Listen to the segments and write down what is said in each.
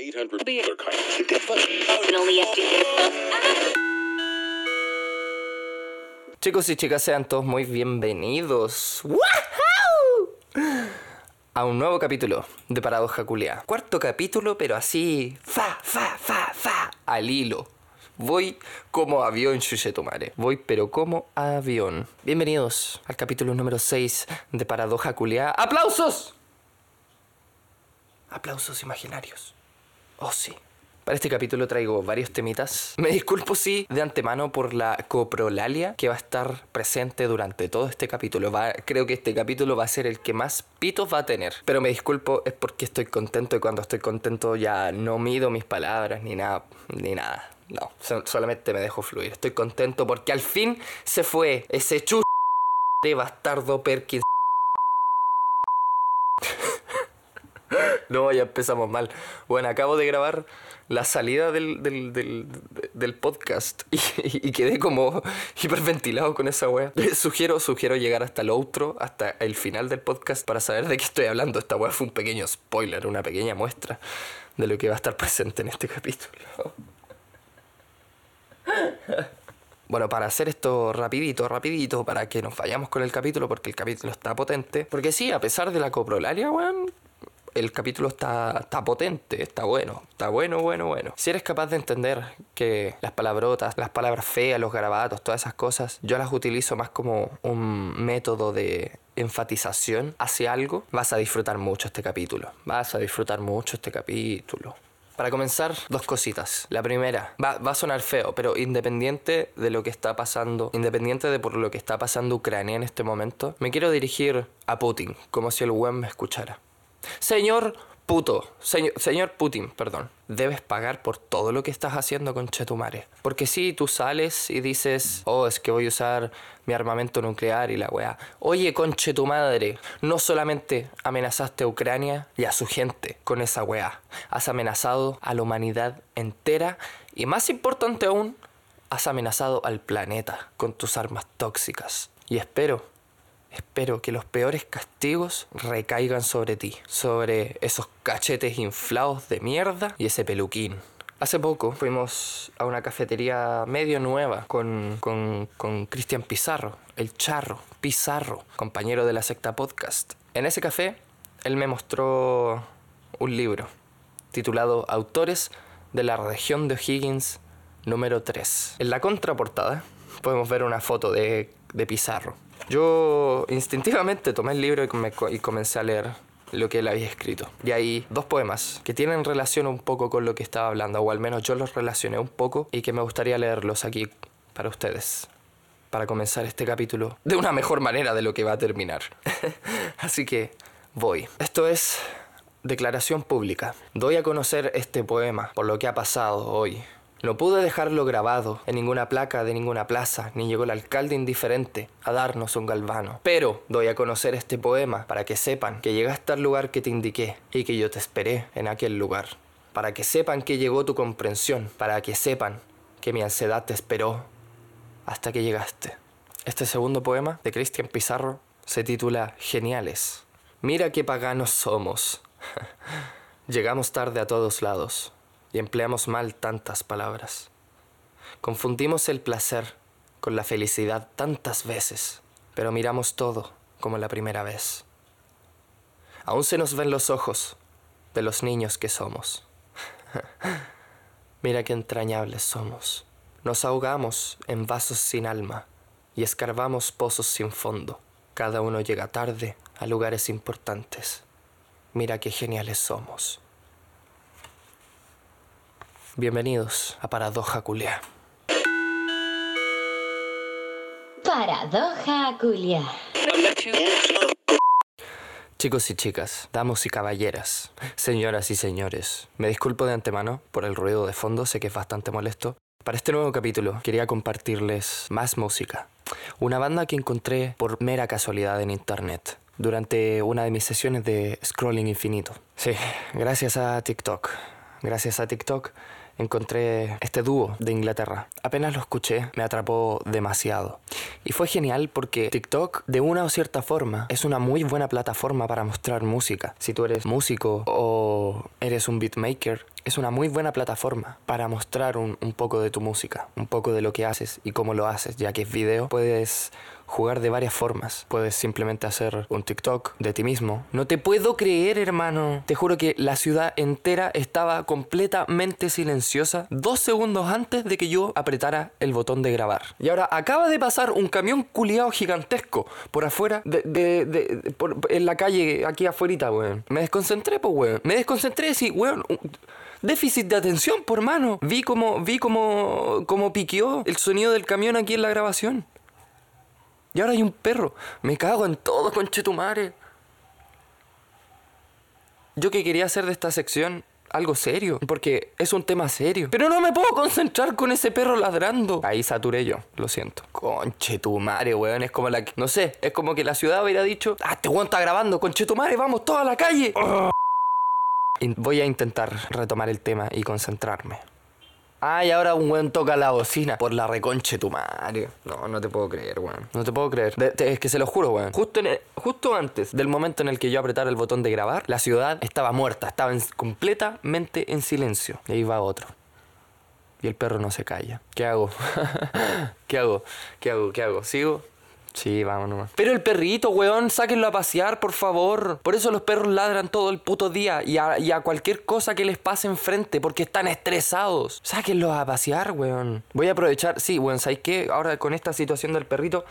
800 Chicos y chicas, sean todos muy bienvenidos ¡Wahoo! a un nuevo capítulo de Paradoja Culia. Cuarto capítulo, pero así, fa, fa, fa, fa, al hilo. Voy como avión, Chuchetumare. Voy, pero como avión. Bienvenidos al capítulo número 6 de Paradoja Culia. ¡Aplausos! Aplausos imaginarios. Oh, sí. Para este capítulo traigo varios temitas. Me disculpo, sí, de antemano por la coprolalia que va a estar presente durante todo este capítulo. Creo que este capítulo va a ser el que más pitos va a tener. Pero me disculpo, es porque estoy contento y cuando estoy contento ya no mido mis palabras ni nada. Ni nada. No, so- solamente me dejo fluir. Estoy contento porque al fin se fue ese chu de bastardo Perkins. No, ya empezamos mal. Bueno, acabo de grabar la salida del, del, del, podcast y, quedé como hiperventilado con esa wea. Les Sugiero, sugiero llegar hasta el outro, hasta el final del podcast para saber de qué estoy hablando. Esta wea fue un pequeño spoiler, una pequeña muestra de lo que va a estar presente en este capítulo. Bueno, para hacer esto rapidito, rapidito, para que nos vayamos con el capítulo, porque el capítulo está potente. Porque sí, a pesar de la coprolaria, weón, el capítulo está, está potente, está bueno, está bueno, bueno, bueno. Si eres capaz de entender que las palabrotas, las palabras feas, los garabatos, todas esas cosas, yo las utilizo más como un método de enfatización hacia algo, vas a disfrutar mucho este capítulo. Vas a disfrutar mucho este capítulo. Para comenzar, dos cositas. La primera, va, va a sonar feo, pero independiente de lo que está pasando, independiente de por lo que está pasando Ucrania en este momento, me quiero dirigir a Putin, como si el web me escuchara. Señor puto, señor, señor Putin, perdón, debes pagar por todo lo que estás haciendo con Chetumare. Porque si tú sales y dices, oh, es que voy a usar mi armamento nuclear y la weá. Oye, conche tu madre, no solamente amenazaste a Ucrania y a su gente con esa weá, has amenazado a la humanidad entera y más importante aún, has amenazado al planeta con tus armas tóxicas. Y espero Espero que los peores castigos recaigan sobre ti, sobre esos cachetes inflados de mierda y ese peluquín. Hace poco fuimos a una cafetería medio nueva con, con, con Cristian Pizarro, el charro, Pizarro, compañero de la secta podcast. En ese café, él me mostró un libro titulado Autores de la región de O'Higgins número 3. En la contraportada podemos ver una foto de, de Pizarro. Yo instintivamente tomé el libro y, me co- y comencé a leer lo que él había escrito. Y hay dos poemas que tienen relación un poco con lo que estaba hablando, o al menos yo los relacioné un poco y que me gustaría leerlos aquí para ustedes. Para comenzar este capítulo de una mejor manera de lo que va a terminar. Así que voy. Esto es declaración pública. Doy a conocer este poema por lo que ha pasado hoy. No pude dejarlo grabado en ninguna placa de ninguna plaza, ni llegó el alcalde indiferente a darnos un galvano. Pero doy a conocer este poema para que sepan que llegaste al lugar que te indiqué y que yo te esperé en aquel lugar. Para que sepan que llegó tu comprensión, para que sepan que mi ansiedad te esperó hasta que llegaste. Este segundo poema de Cristian Pizarro se titula Geniales. Mira qué paganos somos. Llegamos tarde a todos lados y empleamos mal tantas palabras. Confundimos el placer con la felicidad tantas veces, pero miramos todo como la primera vez. Aún se nos ven los ojos de los niños que somos. Mira qué entrañables somos. Nos ahogamos en vasos sin alma y escarbamos pozos sin fondo. Cada uno llega tarde a lugares importantes. Mira qué geniales somos. Bienvenidos a Paradoja Culia. Paradoja Culia. Chicos y chicas, damos y caballeras, señoras y señores, me disculpo de antemano por el ruido de fondo, sé que es bastante molesto. Para este nuevo capítulo quería compartirles más música. Una banda que encontré por mera casualidad en internet durante una de mis sesiones de scrolling infinito. Sí, gracias a TikTok. Gracias a TikTok encontré este dúo de Inglaterra. Apenas lo escuché, me atrapó demasiado. Y fue genial porque TikTok, de una o cierta forma, es una muy buena plataforma para mostrar música. Si tú eres músico o eres un beatmaker, es una muy buena plataforma para mostrar un, un, poco de tu música, un poco de lo que haces y cómo lo haces, ya que es video, puedes jugar de varias formas. Puedes simplemente hacer un TikTok de ti mismo. No te puedo creer, hermano. Te juro que la ciudad entera estaba completamente silenciosa dos segundos antes de que yo apretara el botón de grabar. Y ahora acaba de pasar un camión culiado gigantesco por afuera de, de, en la calle aquí afuera, weón. Me desconcentré, pues, weón. Me desconcentré, sí, weón. Déficit de atención, por mano. Vi como, vi como, como piqueó el sonido del camión aquí en la grabación. Y ahora hay un perro. Me cago en todo, conchetumare. Yo que quería hacer de esta sección algo serio, porque es un tema serio. Pero no me puedo concentrar con ese perro ladrando. Ahí saturé yo, lo siento. Conchetumare, weón, es como la que... No sé, es como que la ciudad hubiera dicho, ah, este weón está grabando, conchetumare, vamos toda a la calle. Voy a intentar retomar el tema y concentrarme. Ah, y ahora un weón toca la bocina por la reconche tu madre. No, no te puedo creer, weón. No te puedo creer. De, te, es que se lo juro, weón. Justo, en justo antes del momento en el que yo apretara el botón de grabar, la ciudad estaba muerta, estaba en, completamente en silencio. Y ahí va otro. Y el perro no se calla. ¿Qué hago? ¿Qué hago? ¿Qué hago? ¿Qué hago? ¿Sigo? Sí, vamos nomás. Pero el perrito, weón, sáquenlo a pasear, por favor. Por eso los perros ladran todo el puto día y a, y a cualquier cosa que les pase enfrente, porque están estresados. Sáquenlos a pasear, weón. Voy a aprovechar, sí, weón, ¿sabes qué? Ahora con esta situación del perrito,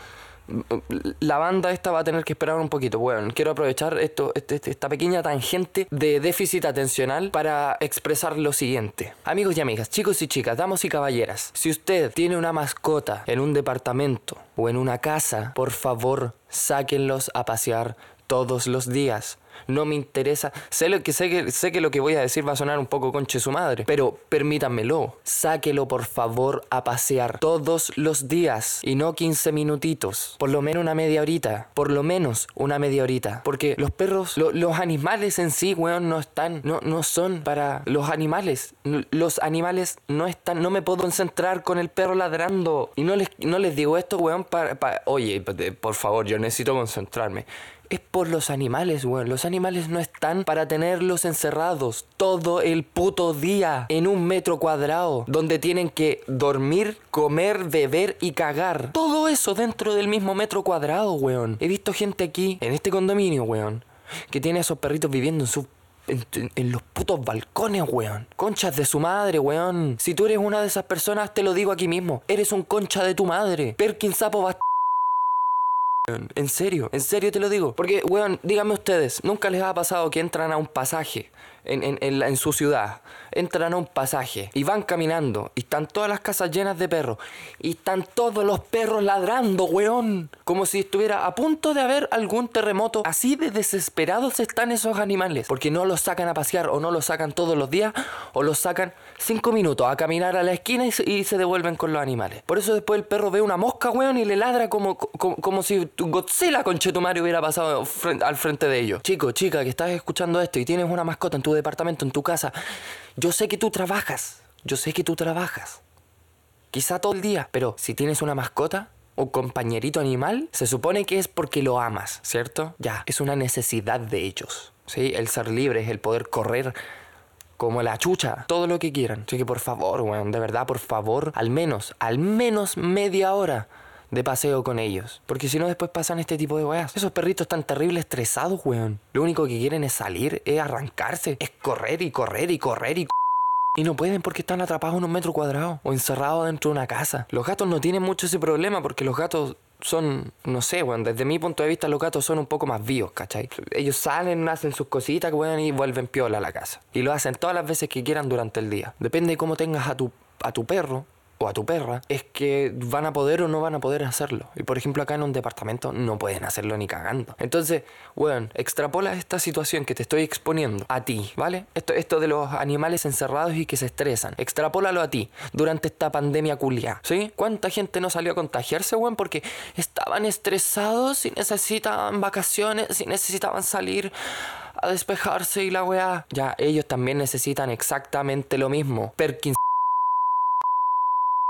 la banda esta va a tener que esperar un poquito. Bueno, quiero aprovechar esto, este, esta pequeña tangente de déficit atencional para expresar lo siguiente. Amigos y amigas, chicos y chicas, damos y caballeras, si usted tiene una mascota en un departamento o en una casa, por favor, sáquenlos a pasear todos los días no me interesa. Sé, lo que, sé, que, sé que lo que voy a decir va a sonar un poco conche su madre, pero permítanmelo. Sáquelo por favor a pasear todos los días y no 15 minutitos. Por lo menos una media horita. Por lo menos una media horita. Porque los perros, lo, los animales en sí, weón, no están, no, no son para los animales. Los animales no están, no me puedo concentrar con el perro ladrando. Y no les, no les digo esto, weón, para, para oye, por favor, yo necesito concentrarme es por los animales, weón. Los animales no están para tenerlos encerrados todo el puto día en un metro cuadrado, donde tienen que dormir, comer, beber y cagar. Todo eso dentro del mismo metro cuadrado, weón. He visto gente aquí, en este condominio, weón, que tiene a esos perritos viviendo en su en, los putos balcones, weón. Conchas de su madre, weón. Si tú eres una de esas personas, te lo digo aquí mismo. Eres un concha de tu madre. Perkin sapo. En serio, en serio te lo digo. Porque, weón, díganme ustedes, ¿nunca les ha pasado que entran a un pasaje en, en, en, en, su ciudad? Entran a un pasaje y van caminando y están todas las casas llenas de perros y están todos los perros ladrando, weón. Como si estuviera a punto de haber algún terremoto. Así de desesperados están esos animales. Porque no los sacan a pasear o no los sacan todos los días o los sacan cinco minutos a caminar a la esquina y se, se devuelven con los animales. Por eso después el perro ve una mosca, weón, y le ladra como, como, como si Godzilla con Chetumario hubiera pasado al frente de ellos. Chico, chica, que estás escuchando esto y tienes una mascota en tu departamento, en tu casa, yo sé que tú trabajas, yo sé que tú trabajas. Quizá todo el día, pero si tienes una mascota, o compañerito animal, se supone que es porque lo amas, ¿cierto? Ya, es una necesidad de ellos. ¿Sí? El ser libre es el poder correr como la chucha, todo lo que quieran. Así que por favor, weón, de verdad, por favor, al menos, al menos media hora de paseo con ellos. Porque si no, después pasan este tipo de weas. Esos perritos están terribles estresados, weón. Lo único que quieren es salir, es arrancarse, es correr y correr y correr y y no pueden porque están atrapados en un metro cuadrado o encerrados dentro de una casa. Los gatos no tienen mucho ese problema porque los gatos son, no sé, weón, desde mi punto de vista los gatos son un poco más vivos, ¿cachai? Ellos salen, hacen sus cositas, weón, y vuelven piola a la casa. Y lo hacen todas las veces que quieran durante el día. Depende de cómo tengas a tu, a tu perro, o a tu perra es que van a poder o no van a poder hacerlo. Y por ejemplo acá en un departamento no pueden hacerlo ni cagando. Entonces, weón, extrapola esta situación que te estoy exponiendo a ti, ¿vale? Esto, esto de los animales encerrados y que se estresan. Extrapólalo a ti durante esta pandemia culia, ¿sí? ¿Cuánta gente no salió a contagiarse, weón? Porque estaban estresados y necesitaban vacaciones y necesitaban salir a despejarse y la weá. Ya, ellos también necesitan exactamente lo mismo. Perkins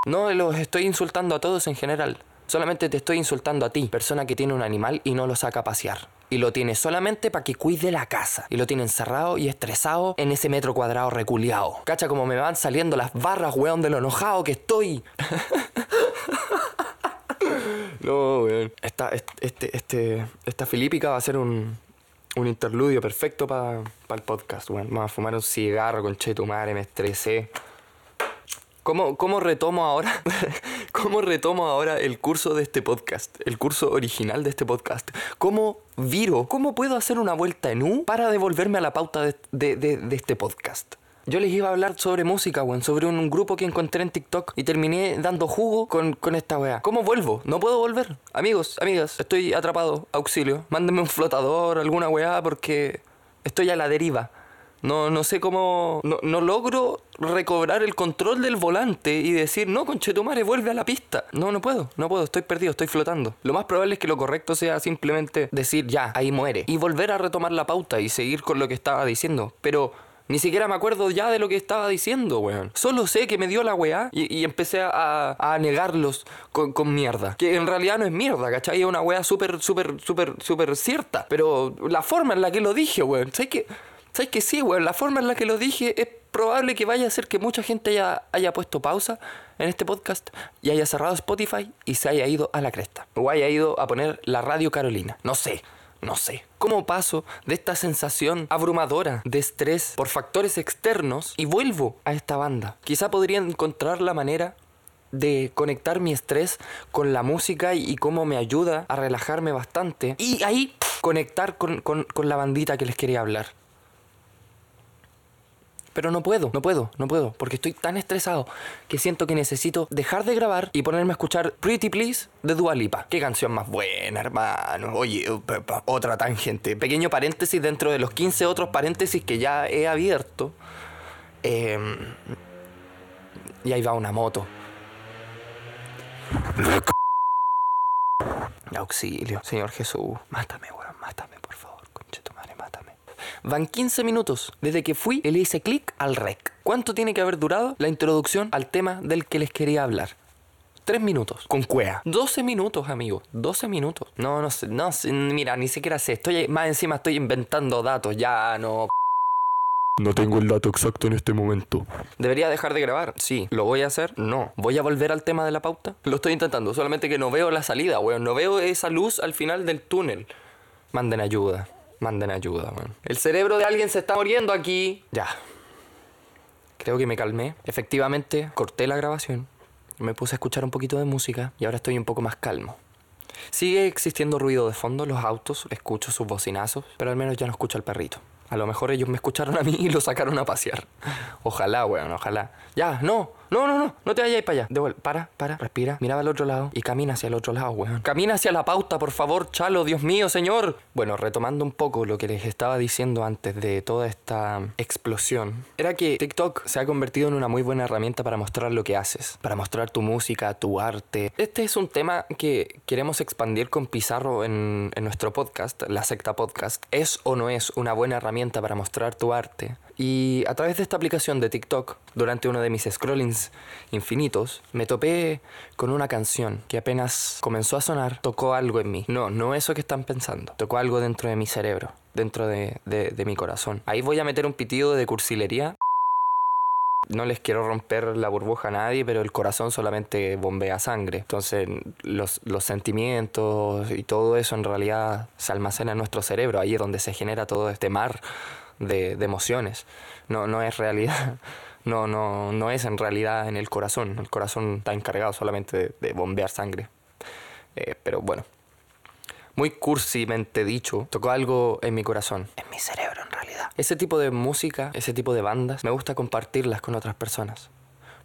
No los estoy insultando a todos en general. Solamente te estoy insultando a ti, persona que tiene un animal y no lo saca a pasear. Y lo tiene solamente para que cuide la casa. Y lo tiene encerrado y estresado en ese metro cuadrado reculeado. Cacha como me van saliendo las barras, weón, de enojado que estoy. no, weón. Esta, este, este, filípica va a ser un, un interludio perfecto para el podcast, weón. Vamos a fumar un cigarro con che tu madre, me estresé. ¿Cómo, ¿Cómo, retomo ahora? ¿Cómo retomo ahora el curso de este podcast? El curso original de este podcast. ¿Cómo viro? ¿Cómo puedo hacer una vuelta en U para devolverme a la pauta de, de, de, este podcast? Yo les iba a hablar sobre música, weón, sobre un, grupo que encontré en TikTok y terminé dando jugo con, con esta weá. ¿Cómo vuelvo? No puedo volver. Amigos, amigas, estoy atrapado. Auxilio. Mándenme un flotador, alguna weá, porque estoy a la deriva. No, no sé cómo. No, logro recobrar el control del volante y decir, no, conchetumare, vuelve a la pista. No, no puedo, no puedo, estoy perdido, estoy flotando. Lo más probable es que lo correcto sea simplemente decir, ya, ahí muere. Y volver a retomar la pauta y seguir con lo que estaba diciendo. Pero. Ni siquiera me acuerdo ya de lo que estaba diciendo, weón. Solo sé que me dio la weá y, empecé a, a negarlos con, con, mierda. Que en realidad no es mierda, ¿cachai? Es una weá súper, súper, súper, súper cierta. Pero la forma en la que lo dije, weón. ¿Sabes qué? ¿Sabes que sí, weón? La forma en la que lo dije es probable que vaya a hacer que mucha gente haya, haya puesto pausa en este podcast y haya cerrado Spotify y se haya ido a la cresta. O haya ido a poner la radio Carolina. No sé. No sé. ¿Cómo paso de esta sensación abrumadora de estrés por factores externos y vuelvo a esta banda? Quizá podría encontrar la manera de conectar mi estrés con la música y, cómo me ayuda a relajarme bastante. Y ahí conectar con, con la bandita que les quería hablar. Pero no puedo, no puedo, no puedo, porque estoy tan estresado que siento que necesito dejar de grabar y ponerme a escuchar Pretty Please de Dua Lipa. Qué canción más buena, hermano. Oye, otra tangente. Pequeño paréntesis dentro de los 15 otros paréntesis que ya he abierto. Em, y ahí va una moto. Auxilio, Señor Jesús. Mátame, weón, mátame, por favor. Conche tu madre, mátame. Van 15 minutos desde que fui y le hice clic al rec. ¿Cuánto tiene que haber durado la introducción al tema del que les quería hablar? 3 minutos. Con cuea. 12 minutos, amigo. 12 minutos. No, no sé. No sé. Mira, ni siquiera sé. Estoy más encima estoy inventando datos. Ya no. No tengo el dato exacto en este momento. ¿Debería dejar de grabar? Sí. ¿Lo voy a hacer? No. ¿Voy a volver al tema de la pauta? Lo estoy intentando, solamente que no veo la salida, weón. No veo esa luz al final del túnel. Manden ayuda. Manden ayuda, man. El cerebro de alguien se está muriendo aquí. Ya. Creo que me calmé. Efectivamente, corté la grabación. Me puse a escuchar un poquito de música y ahora estoy un poco más calmo. Sigue existiendo ruido de fondo los autos, escucho sus bocinazos, pero al menos ya no escucho al perrito. A lo mejor ellos me escucharon a mí y lo sacaron a pasear. Ojalá, weón, ojalá. Ya, no, no, no, no, no te vayas para allá. De para, para, respira, mira al otro lado y camina hacia el otro lado, weón. Camina hacia la pauta, por favor, chalo, Dios mío, señor. Bueno, retomando un poco lo que les estaba diciendo antes de toda esta explosión, era que TikTok se ha convertido en una muy buena herramienta para mostrar lo que haces, para mostrar tu música, tu arte. Este es un tema que queremos expandir con Pizarro en, en nuestro podcast, la secta podcast. ¿Es o no es una buena herramienta para mostrar tu arte? Y a través de esta aplicación de TikTok, durante uno de mis scrollings infinitos, me topé con una canción que apenas comenzó a sonar, tocó algo en mí. No, no eso que están pensando. Tocó algo dentro de mi cerebro, dentro de, de, mi corazón. Ahí voy a meter un pitido de cursilería. No les quiero romper la burbuja a nadie, pero el corazón solamente bombea sangre. Entonces los, los, sentimientos y todo eso en realidad se almacena en nuestro cerebro. Ahí es donde se genera todo este mar de, emociones. No, no es realidad. No, no, no es en realidad en el corazón. El corazón está encargado solamente de, bombear sangre. Eh, pero bueno, muy cursimente dicho, tocó algo en mi corazón, en mi cerebro Ese tipo de música, ese tipo de bandas, me gusta compartirlas con otras personas.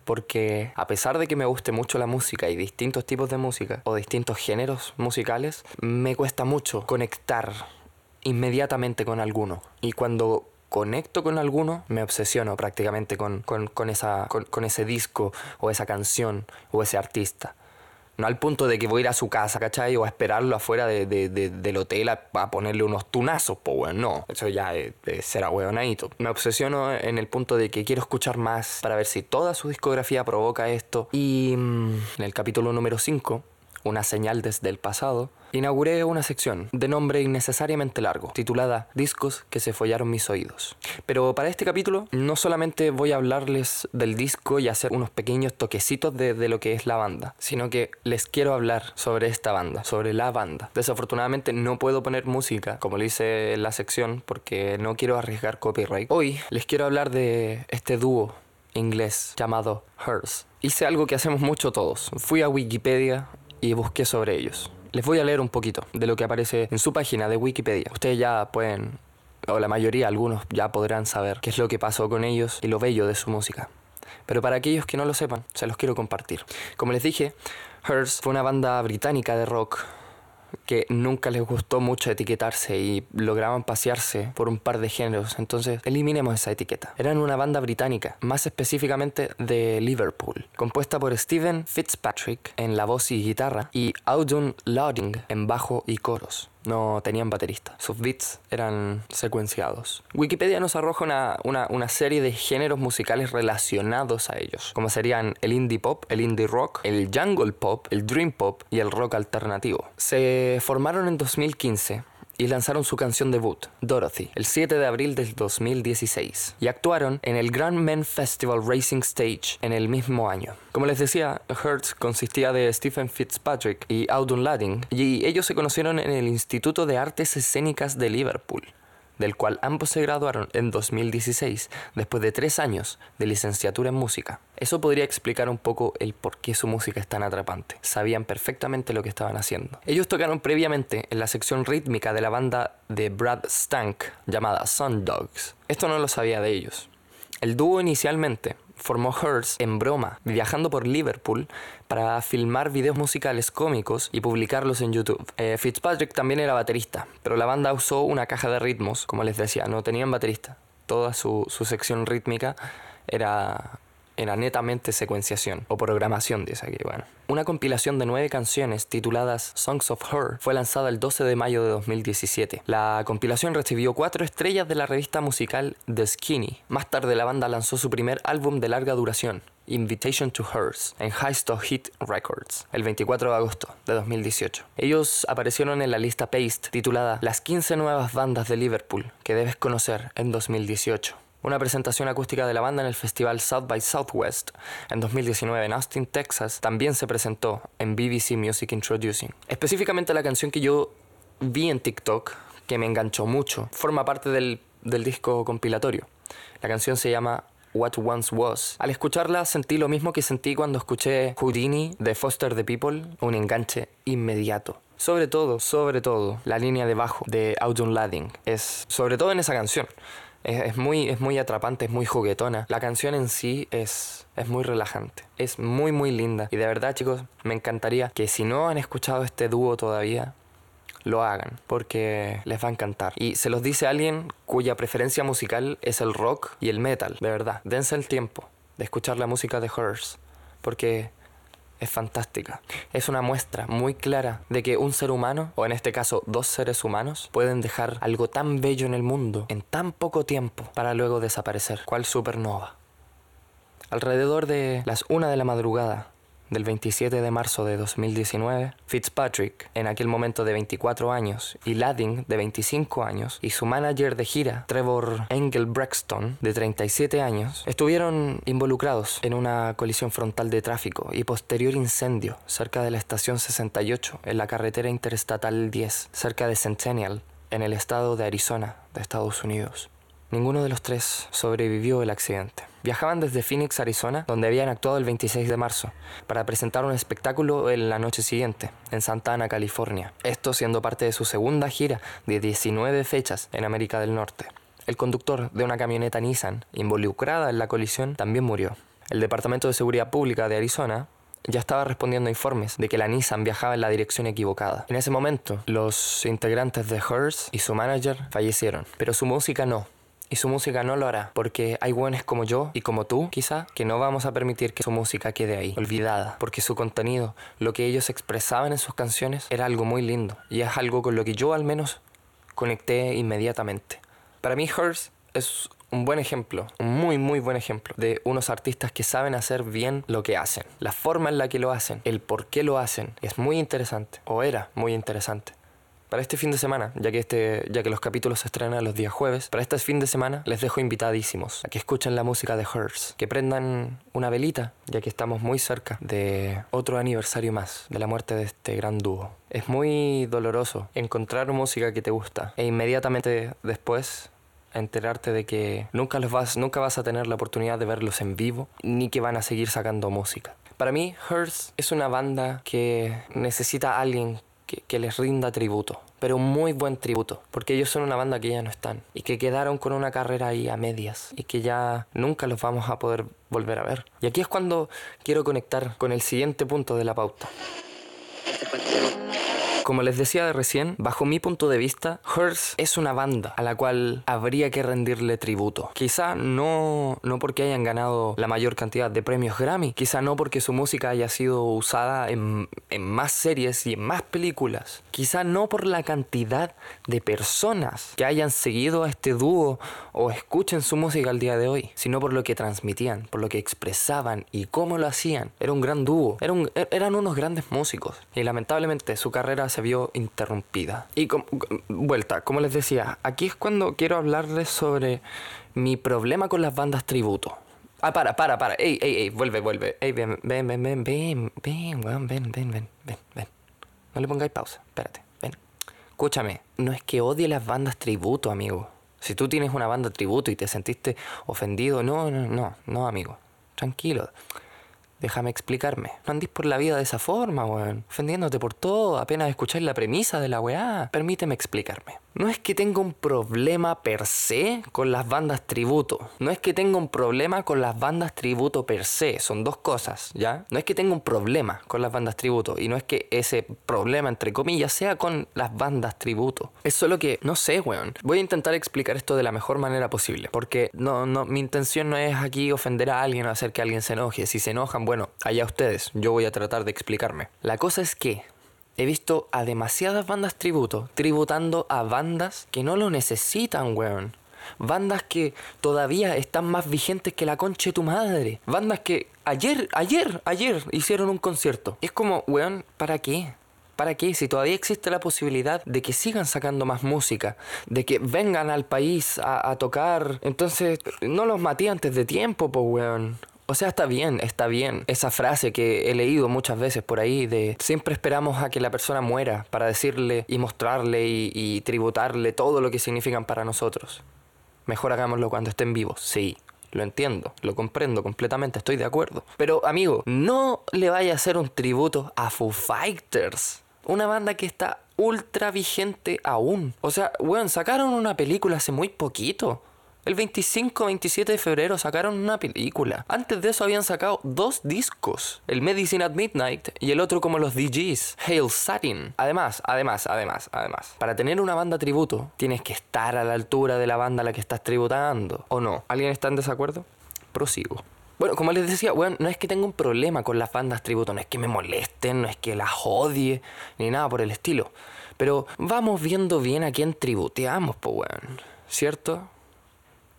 Porque a pesar de que me guste mucho la música y distintos tipos de música o distintos géneros musicales, me cuesta mucho conectar inmediatamente con alguno. Y cuando conecto con alguno, me obsesiono prácticamente con, esa, con, ese disco o esa canción o ese artista. No al punto de que voy a ir a su casa, ¿cachai? O a esperarlo afuera de, de- de- del hotel a, ponerle unos tunazos, po, weón. No, eso ya es, es ser ahueonadito. Me obsesiono en el punto de que quiero escuchar más para ver si toda su discografía provoca esto. Y mm, en el capítulo número 5, una señal desde el pasado, inauguré una sección de nombre innecesariamente largo, titulada Discos que se follaron mis oídos. Pero para este capítulo no solamente voy a hablarles del disco y hacer unos pequeños toquecitos de, lo que es la banda, sino que les quiero hablar sobre esta banda, sobre la banda. Desafortunadamente no puedo poner música, como lo hice en la sección, porque no quiero arriesgar copyright. Hoy les quiero hablar de este dúo inglés llamado Hers. Hice algo que hacemos mucho todos. Fui a Wikipedia y busqué sobre ellos. Les voy a leer un poquito de lo que aparece en su página de Wikipedia. Ustedes ya pueden, o la mayoría, algunos ya podrán saber qué es lo que pasó con ellos y lo bello de su música. Pero para aquellos que no lo sepan, se los quiero compartir. Como les dije, Hers fue una banda británica de rock que nunca les gustó mucho etiquetarse y lograban pasearse por un par de géneros, entonces eliminemos esa etiqueta. Eran una banda británica, más específicamente de Liverpool, compuesta por Stephen Fitzpatrick en la voz y guitarra y Audun Louding en bajo y coros. No tenían baterista. Sus beats eran secuenciados. Wikipedia nos arroja una, una, una serie de géneros musicales relacionados a ellos, como serían el indie pop, el indie rock, el jungle pop, el dream pop y el rock alternativo. Se formaron en 2015 y lanzaron su canción debut, Dorothy, el 7 de abril del 2016, y actuaron en el Grand Men Festival Racing Stage en el mismo año. Como les decía, Hertz consistía de Stephen Fitzpatrick y Audun Ladding, y ellos se conocieron en el Instituto de Artes Escénicas de Liverpool del cual ambos se graduaron en 2016, después de tres años de licenciatura en música. Eso podría explicar un poco el por qué su música es tan atrapante. Sabían perfectamente lo que estaban haciendo. Ellos tocaron previamente en la sección rítmica de la banda de Brad Stank llamada Sun Dogs. Esto no lo sabía de ellos. El dúo inicialmente formó Hers en broma, viajando por Liverpool para filmar videos musicales cómicos y publicarlos en YouTube. Eh, Fitzpatrick también era baterista, pero la banda usó una caja de ritmos, como les decía, no tenían baterista. Toda su, su sección rítmica era, era netamente secuenciación o programación, dice aquí. Bueno. Una compilación de nueve canciones tituladas Songs of Her fue lanzada el 12 de mayo de 2017. La compilación recibió cuatro estrellas de la revista musical The Skinny. Más tarde la banda lanzó su primer álbum de larga duración, Invitation to Hers, en High Stock Hit Records, el 24 de agosto de 2018. Ellos aparecieron en la lista Paste titulada Las 15 nuevas bandas de Liverpool que debes conocer en 2018 una presentación acústica de la banda en el festival South by Southwest en 2019 en Austin, Texas, también se presentó en BBC Music Introducing. Específicamente la canción que yo vi en TikTok, que me enganchó mucho, forma parte del, del disco compilatorio. La canción se llama What Once Was. Al escucharla sentí lo mismo que sentí cuando escuché Houdini de Foster the People, un enganche inmediato. Sobre todo, sobre todo, la línea de bajo de Audun Ladding es sobre todo en esa canción. Es, es muy, es muy atrapante, es muy juguetona. La canción en sí es, es muy relajante. Es muy, muy linda. Y de verdad, chicos, me encantaría que si no han escuchado este dúo todavía, lo hagan, porque les va a encantar. Y se los dice alguien cuya preferencia musical es el rock y el metal, de verdad. Dense el tiempo de escuchar la música de Hers, porque es fantástica. Es una muestra muy clara de que un ser humano, o en este caso dos seres humanos, pueden dejar algo tan bello en el mundo en tan poco tiempo para luego desaparecer, cual supernova. Alrededor de las una de la madrugada del 27 de marzo de 2019, Fitzpatrick, en aquel momento de 24 años, y Ladding, de 25 años, y su manager de gira, Trevor Engelbrechtston, de 37 años, estuvieron involucrados en una colisión frontal de tráfico y posterior incendio cerca de la estación 68 en la carretera interestatal 10, cerca de Centennial, en el estado de Arizona, de Estados Unidos. Ninguno de los tres sobrevivió el accidente. Viajaban desde Phoenix, Arizona, donde habían actuado el 26 de marzo, para presentar un espectáculo en la noche siguiente, en Santa Ana, California. Esto siendo parte de su segunda gira de 19 fechas en América del Norte. El conductor de una camioneta Nissan involucrada en la colisión también murió. El Departamento de Seguridad Pública de Arizona ya estaba respondiendo a informes de que la Nissan viajaba en la dirección equivocada. En ese momento, los integrantes de Hers y su manager fallecieron, pero su música no. Y su música no lo hará, porque hay buenos como yo y como tú, quizá, que no vamos a permitir que su música quede ahí, olvidada, porque su contenido, lo que ellos expresaban en sus canciones, era algo muy lindo, y es algo con lo que yo al menos conecté inmediatamente. Para mí, Hers es un buen ejemplo, un muy muy buen ejemplo de unos artistas que saben hacer bien lo que hacen. La forma en la que lo hacen, el por qué lo hacen, es muy interesante, o era muy interesante. Para este fin de semana, ya que, este, ya que los capítulos se estrenan los días jueves, para este fin de semana les dejo invitadísimos a que escuchen la música de Hers, que prendan una velita, ya que estamos muy cerca de otro aniversario más de la muerte de este gran dúo. Es muy doloroso encontrar música que te gusta e inmediatamente después enterarte de que nunca, los vas, nunca vas a tener la oportunidad de verlos en vivo, ni que van a seguir sacando música. Para mí, Hers es una banda que necesita a alguien que, les rinda tributo, pero un muy buen tributo, porque ellos son una banda que ya no están y que quedaron con una carrera ahí a medias y que ya nunca los vamos a poder volver a ver. Y aquí es cuando quiero conectar con el siguiente punto de la pauta. Como les decía de recién, bajo mi punto de vista, Hers es una banda a la cual habría que rendirle tributo. Quizá no, no porque hayan ganado la mayor cantidad de premios Grammy, quizá no porque su música haya sido usada en, en más series y en más películas, quizá no por la cantidad de personas que hayan seguido a este dúo o escuchen su música al día de hoy, sino por lo que transmitían, por lo que expresaban y cómo lo hacían. Era un gran dúo, era un, eran unos grandes músicos y lamentablemente su carrera se vio interrumpida. Y com vuelta, como les decía, aquí es cuando quiero hablarles sobre mi problema con las bandas tributo. Ah, para, para, para. Ey, ey, ey, vuelve, vuelve. Ey, ven, ven, ven, ven, ven, ven, ven, ven, ven, ven, ven, ven. No le pongáis pausa, espérate, ven. Escúchame, no es que odie las bandas tributo, amigo. Si tú tienes una banda tributo y te sentiste ofendido, no, no, no, no, amigo. Tranquilo. Déjame explicarme. No andís por la vida de esa forma, weón. Ofendiéndote por todo, apenas escucháis la premisa de la weá. Permíteme explicarme. No es que tenga un problema per se con las bandas tributo. No es que tenga un problema con las bandas tributo per se. Son dos cosas, ¿ya? No es que tenga un problema con las bandas tributo. Y no es que ese problema, entre comillas, sea con las bandas tributo. Es solo que, no sé, weón. Voy a intentar explicar esto de la mejor manera posible. Porque no, no, mi intención no es aquí ofender a alguien o hacer que alguien se enoje. Si se enojan, bueno, allá ustedes. Yo voy a tratar de explicarme. La cosa es que he visto a demasiadas bandas tributo tributando a bandas que no lo necesitan, weón. Bandas que todavía están más vigentes que la concha de tu madre. Bandas que ayer, ayer, ayer hicieron un concierto. Es como, weón, ¿para qué? ¿Para qué? Si todavía existe la posibilidad de que sigan sacando más música, de que vengan al país a, tocar. Entonces, no los maté antes de tiempo, po, weón. O sea, está bien, está bien. Esa frase que he leído muchas veces por ahí de siempre esperamos a que la persona muera para decirle y mostrarle y, tributarle todo lo que significan para nosotros. Mejor hagámoslo cuando estén vivos, sí. Lo entiendo, lo comprendo completamente, estoy de acuerdo. Pero amigo, no le vaya a hacer un tributo a Foo Fighters. Una banda que está ultra vigente aún. O sea, weón, sacaron una película hace muy poquito. El 25-27 de febrero sacaron una película. Antes de eso habían sacado dos discos. El Medicine at Midnight y el otro como los DGs. Hail Satin. Además, además, además, además. Para tener una banda tributo, tienes que estar a la altura de la banda a la que estás tributando. ¿O no? ¿Alguien está en desacuerdo? Prosigo. Bueno, como les decía, bueno, no es que tenga un problema con las bandas tributo, no es que me molesten, no es que las odie, ni nada por el estilo. Pero vamos viendo bien a quién tributeamos, pues, weón. ¿Cierto?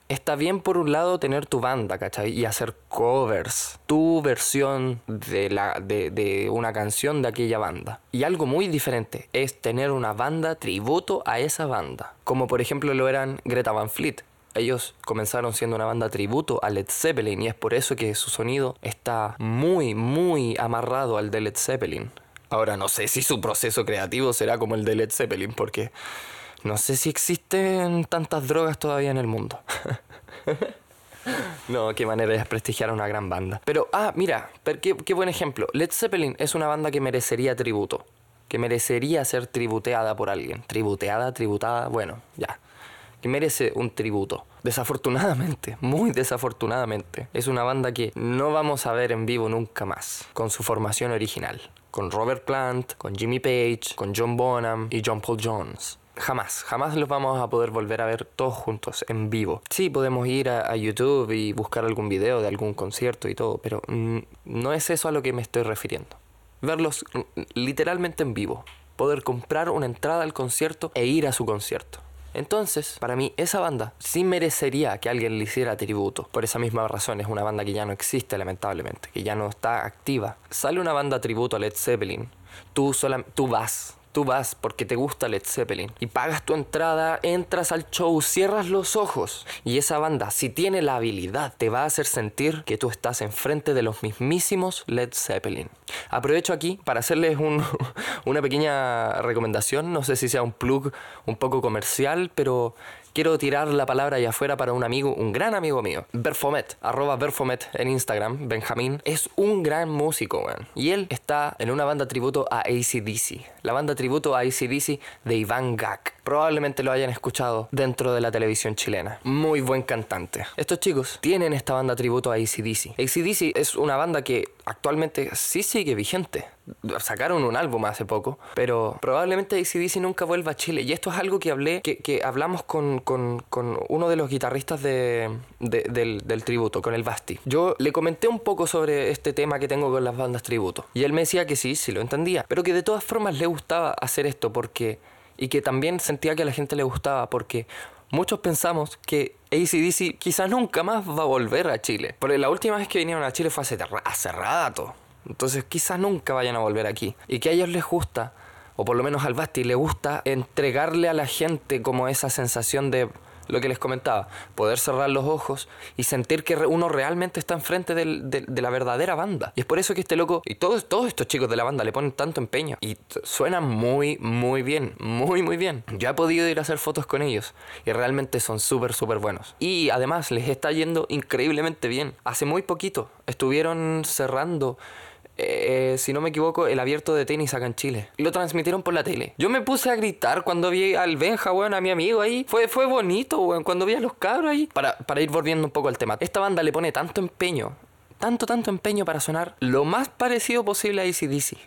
Está bien por un lado tener tu banda, ¿cachai? Y hacer covers, tu versión de, la, de, de, una canción de aquella banda. Y algo muy diferente es tener una banda tributo a esa banda. Como por ejemplo lo eran Greta Van Fleet. Ellos comenzaron siendo una banda tributo a Led Zeppelin y es por eso que su sonido está muy, muy amarrado al de Led Zeppelin. Ahora no sé si su proceso creativo será como el de Led Zeppelin porque... No sé si existen tantas drogas todavía en el mundo. no, qué manera de desprestigiar a una gran banda. Pero, ah, mira, qué, qué buen ejemplo. Led Zeppelin es una banda que merecería tributo. Que merecería ser tributeada por alguien. Tributeada, tributada, bueno, ya. Que merece un tributo. Desafortunadamente, muy desafortunadamente, es una banda que no vamos a ver en vivo nunca más, con su formación original. Con Robert Plant, con Jimmy Page, con John Bonham y John Paul Jones. Jamás, jamás los vamos a poder volver a ver todos juntos, en vivo. Sí, podemos ir a, YouTube y buscar algún video de algún concierto y todo, pero mm, no es eso a lo que me estoy refiriendo. Verlos literalmente en vivo. Poder comprar una entrada al concierto e ir a su concierto. Entonces, para mí, esa banda sí merecería que alguien le hiciera tributo. Por esa misma razón, es una banda que ya no existe, lamentablemente, que ya no está activa. Sale una banda tributo a Led Zeppelin, tú, sola, tú vas, tú vas porque te gusta Led Zeppelin y pagas tu entrada, entras al show, cierras los ojos y esa banda, si tiene la habilidad, te va a hacer sentir que tú estás enfrente de los mismísimos Led Zeppelin. Aprovecho aquí para hacerles un, una pequeña recomendación, no sé si sea un plug un poco comercial, pero quiero tirar la palabra allá afuera para un amigo, un gran amigo mío, Berfomet, arroba Berfomet en Instagram, Benjamín, es un gran músico, weón. Y él está en una banda tributo a ACDC, la banda tributo a ACDC de Iván Gak. Probablemente lo hayan escuchado dentro de la televisión chilena. Muy buen cantante. Estos chicos tienen esta banda tributo a ACDC. ACDC es una banda que actualmente sí sigue vigente. Sacaron un álbum hace poco, pero probablemente ACDC nunca vuelva a Chile. Y esto es algo que hablé, que, que hablamos con, con, con, uno de los guitarristas de, de, del, del, tributo, con el Basti. Yo le comenté un poco sobre este tema que tengo con las bandas tributo. Y él me decía que sí, sí lo entendía, pero que de todas formas le gustaba hacer esto porque y que también sentía que a la gente le gustaba porque muchos pensamos que ACDC quizás nunca más va a volver a Chile. Porque la última vez que vinieron a Chile fue hace, hace rato. Entonces quizás nunca vayan a volver aquí. Y que a ellos les gusta, o por lo menos al Basti le gusta, entregarle a la gente como esa sensación de lo que les comentaba, poder cerrar los ojos y sentir que uno realmente está enfrente del, de, la verdadera banda. Y es por eso que este loco y todos, todos estos chicos de la banda le ponen tanto empeño y suenan muy, muy bien, muy, muy bien. Yo he podido ir a hacer fotos con ellos y realmente son súper, súper buenos. Y además les está yendo increíblemente bien. Hace muy poquito estuvieron cerrando eh, si no me equivoco, el abierto de tenis acá en Chile. Lo transmitieron por la tele. Yo me puse a gritar cuando vi al Benja, weón, a mi amigo ahí. Fue, fue bonito, weón, cuando vi a los cabros ahí. Para, para ir volviendo un poco al tema. Esta banda le pone tanto empeño, tanto, tanto empeño para sonar lo más parecido posible a ACDC.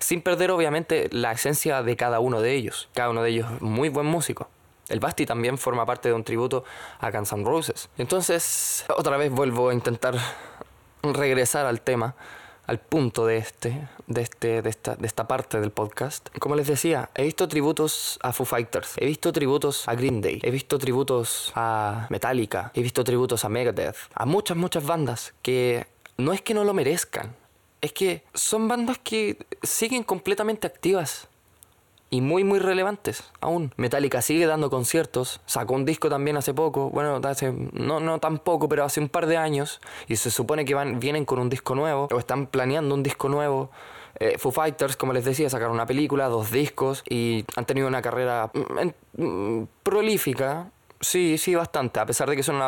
Sin perder, obviamente, la esencia de cada uno de ellos. Cada uno de ellos muy buen músico. El Basti también forma parte de un tributo a Guns N' Roses. Entonces, otra vez vuelvo a intentar regresar al tema al punto de este, de este, de esta, de esta parte del podcast. Como les decía, he visto tributos a Foo Fighters, he visto tributos a Green Day, he visto tributos a Metallica, he visto tributos a Megadeth, a muchas, muchas bandas que no es que no lo merezcan, es que son bandas que siguen completamente activas y muy muy relevantes aún. Metallica sigue dando conciertos, sacó un disco también hace poco, bueno, hace, no, no tan poco, pero hace un par de años, y se supone que van, vienen con un disco nuevo, o están planeando un disco nuevo. Eh, Foo Fighters, como les decía, sacaron una película, dos discos, y han tenido una carrera mm, mm, prolífica. Sí, sí, bastante. A pesar de que son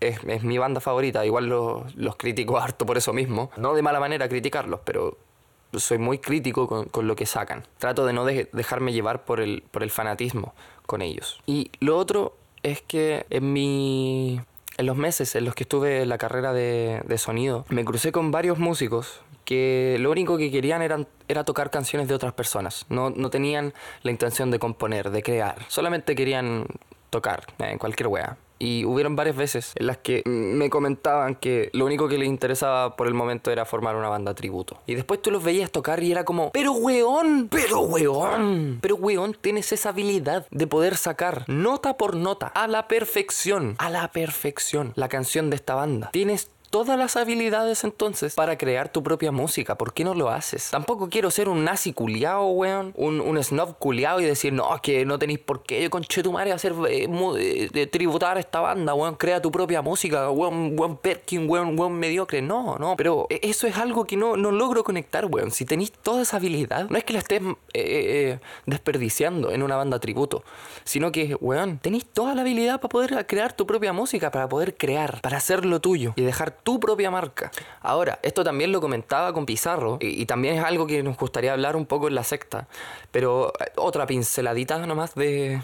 es, es, mi banda favorita, igual los, los critico harto por eso mismo. No de mala manera criticarlos, pero soy muy crítico con, con, lo que sacan. Trato de no de, dejarme llevar por el, por el fanatismo con ellos. Y lo otro es que en mi... En los meses en los que estuve en la carrera de, de sonido, me crucé con varios músicos que lo único que querían eran, era tocar canciones de otras personas. No, no tenían la intención de componer, de crear. Solamente querían tocar en cualquier wea. Y hubieron varias veces en las que me comentaban que lo único que les interesaba por el momento era formar una banda tributo. Y después tú los veías tocar y era como, pero weón, pero weón, pero weón, tienes esa habilidad de poder sacar nota por nota a la perfección, a la perfección, la canción de esta banda. Tienes todas las habilidades entonces para crear tu propia música. ¿Por qué no lo haces? Tampoco quiero ser un nazi culiao, weón. Un, un snob culiao y decir, no, que no tenéis por qué, conche tu madre, hacer eh, de tributar a esta banda, weón. Crea tu propia música, weón, weón Perkin, weón, weón mediocre. No, no. Pero eso es algo que no, no logro conectar, weón. Si tenéis toda esa habilidad, no es que la estés eh, eh, desperdiciando en una banda tributo, sino que, weón, tenéis toda la habilidad para poder crear tu propia música, para poder crear, para hacer lo tuyo y dejar tu propia marca. Ahora, esto también lo comentaba con Pizarro y, también es algo que nos gustaría hablar un poco en la secta, pero otra pinceladita nomás de,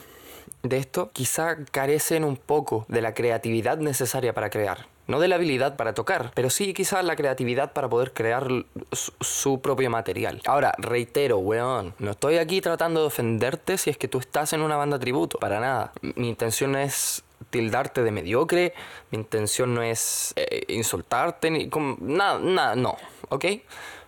de esto, quizá carecen un poco de la creatividad necesaria para crear. No de la habilidad para tocar, pero sí quizás la creatividad para poder crear su, su propio material. Ahora, reitero, weón, no estoy aquí tratando de ofenderte si es que tú estás en una banda tributo, para nada. Mi intención es tildarte de mediocre, mi intención no es eh, insultarte, ni como, nada, nada, no, ¿ok?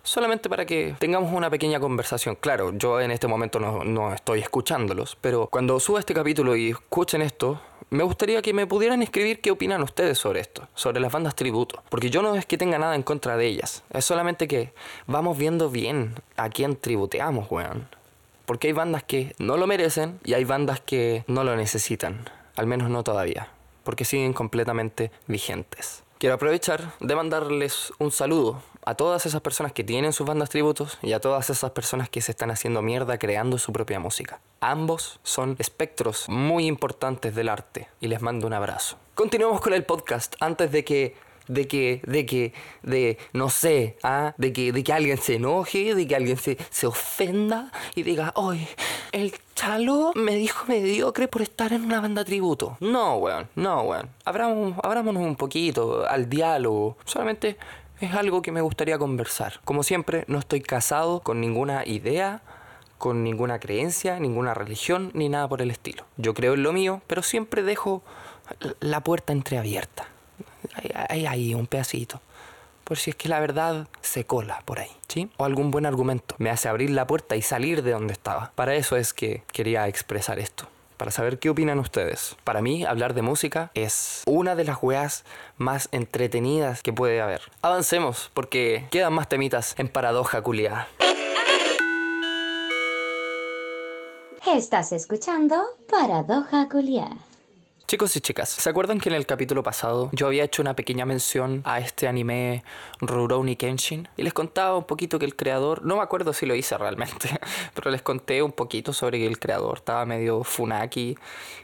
Solamente para que tengamos una pequeña conversación. Claro, yo en este momento no, no estoy escuchándolos, pero cuando suba este capítulo y escuchen esto, me gustaría que me pudieran escribir qué opinan ustedes sobre esto, sobre las bandas tributo. Porque yo no es que tenga nada en contra de ellas, es solamente que vamos viendo bien a quién tributeamos, weón. Porque hay bandas que no lo merecen y hay bandas que no lo necesitan. Al menos no todavía, porque siguen completamente vigentes. Quiero aprovechar de mandarles un saludo a todas esas personas que tienen sus bandas tributos y a todas esas personas que se están haciendo mierda creando su propia música. Ambos son espectros muy importantes del arte y les mando un abrazo. Continuemos con el podcast antes de que de que, de que, de, no sé, ¿ah? de, que, de que alguien se enoje, de que alguien se, se ofenda y diga, hoy el chalo me dijo mediocre por estar en una banda tributo. No, weón, no, weón. Abramos, abrámonos un poquito al diálogo. Solamente es algo que me gustaría conversar. Como siempre, no estoy casado con ninguna idea con ninguna creencia, ninguna religión, ni nada por el estilo. Yo creo en lo mío, pero siempre dejo la puerta entreabierta hay ahí un pedacito. Por si es que la verdad se cola por ahí, ¿sí? O algún buen argumento me hace abrir la puerta y salir de donde estaba. Para eso es que quería expresar esto. Para saber qué opinan ustedes. Para mí, hablar de música es una de las weas más entretenidas que puede haber. Avancemos, porque quedan más temitas en paradoja culiada. Estás escuchando Paradoja Culiar. Chicos y chicas, ¿se acuerdan que en el capítulo pasado yo había hecho una pequeña mención a este anime Rurouni Kenshin? Y les contaba un poquito que el creador, no me acuerdo si lo hice realmente, pero les conté un poquito sobre que el creador estaba medio funaki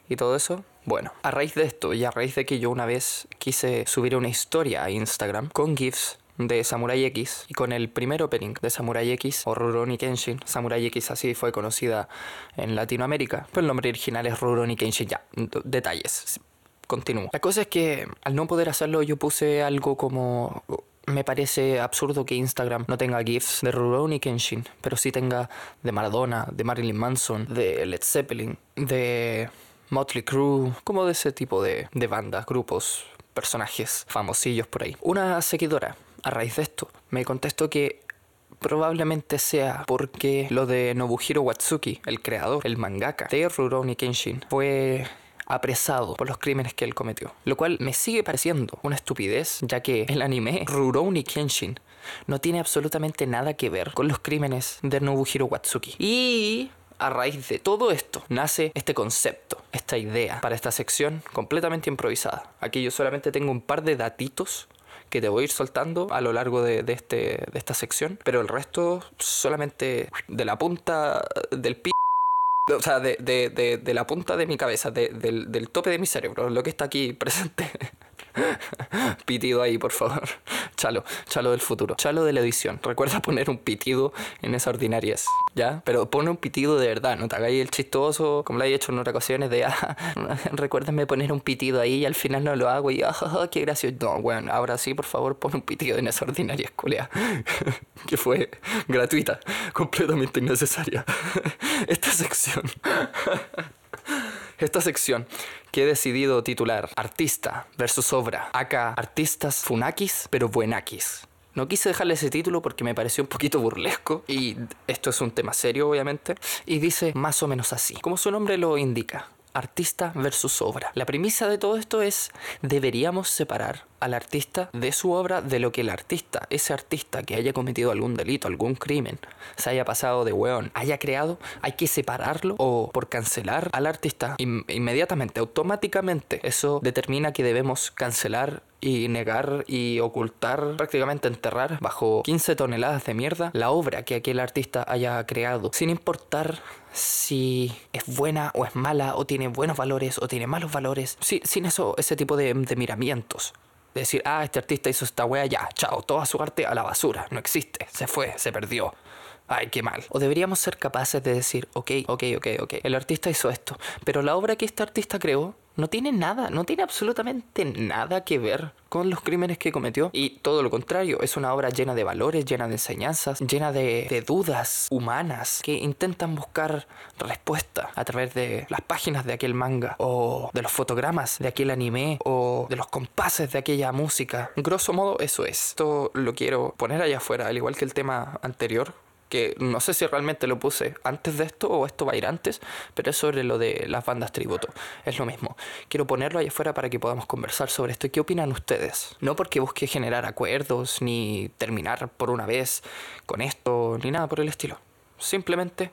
y todo eso. Bueno, a raíz de esto y a raíz de que yo una vez quise subir una historia a Instagram con GIFs de Samurai X y con el primer opening de Samurai X o Rurouni Kenshin. Samurai X así fue conocida en Latinoamérica, pero el nombre original es Rurouni Kenshin. Ya, detalles. Continúo. La cosa es que al no poder hacerlo yo puse algo como me parece absurdo que Instagram no tenga GIFs de Rurouni Kenshin, pero sí tenga de Maradona, de Marilyn Manson, de Led Zeppelin, de Motley Crue, como de ese tipo de, de bandas, grupos, personajes famosillos por ahí. Una seguidora a raíz de esto. Me contestó que probablemente sea porque lo de Nobuhiro Watsuki, el creador, el mangaka de Rurouni Kenshin, fue apresado por los crímenes que él cometió. Lo cual me sigue pareciendo una estupidez, ya que el anime Rurouni Kenshin no tiene absolutamente nada que ver con los crímenes de Nobuhiro Watsuki. Y a raíz de todo esto nace este concepto, esta idea para esta sección completamente improvisada. Aquí yo solamente tengo un par de datitos que te voy a ir soltando a lo largo de, este, de esta sección, pero el resto solamente de la punta del pi o sea, de, de, de, la punta de mi cabeza, del, del tope de mi cerebro, lo que está aquí presente. pitido ahí, por favor. Chalo, chalo del futuro. Chalo de la edición. Recuerda poner un pitido en esa ordinarias, ¿ya? Pero pone un pitido de verdad, no te hagáis el chistoso, como lo he hecho en otras ocasiones, de, ah, recuérdame poner un pitido ahí y al final no lo hago y, ah, qué gracioso. No, bueno, ahora sí, por favor, pon un pitido en esa ordinaria culea. que fue gratuita, completamente innecesaria. Esta sección. Esta sección que he decidido titular Artista versus obra. Acá, artistas funakis, pero buenakis. No quise dejarle ese título porque me pareció un poquito burlesco y esto es un tema serio obviamente y dice más o menos así, como su nombre lo indica, artista versus obra. La premisa de todo esto es deberíamos separar al artista de su obra de lo que el artista, ese artista que haya cometido algún delito, algún crimen, se haya pasado de weón, haya creado, hay que separarlo o por cancelar al artista inmediatamente, automáticamente. Eso determina que debemos cancelar y negar y ocultar, prácticamente enterrar bajo 15 toneladas de mierda la obra que aquel artista haya creado, sin importar si es buena o es mala, o tiene buenos valores o tiene malos valores, sin eso, ese tipo de, de miramientos decir, ah, este artista hizo esta wea, ya, chao, toda su arte a la basura, no existe, se fue, se perdió. Ay, qué mal. O deberíamos ser capaces de decir, ok, ok, ok, ok, el artista hizo esto, pero la obra que este artista creó no tiene nada, no tiene absolutamente nada que ver con los crímenes que cometió. Y todo lo contrario, es una obra llena de valores, llena de enseñanzas, llena de, dudas humanas que intentan buscar respuesta a través de las páginas de aquel manga, o de los fotogramas de aquel anime, o de los compases de aquella música. Grosso modo, eso es. Esto lo quiero poner allá afuera, al igual que el tema anterior que no sé si realmente lo puse antes de esto o esto va a ir antes, pero es sobre lo de las bandas tributo. Es lo mismo. Quiero ponerlo ahí afuera para que podamos conversar sobre esto. ¿Y qué opinan ustedes? No porque busque generar acuerdos ni terminar por una vez con esto ni nada por el estilo. Simplemente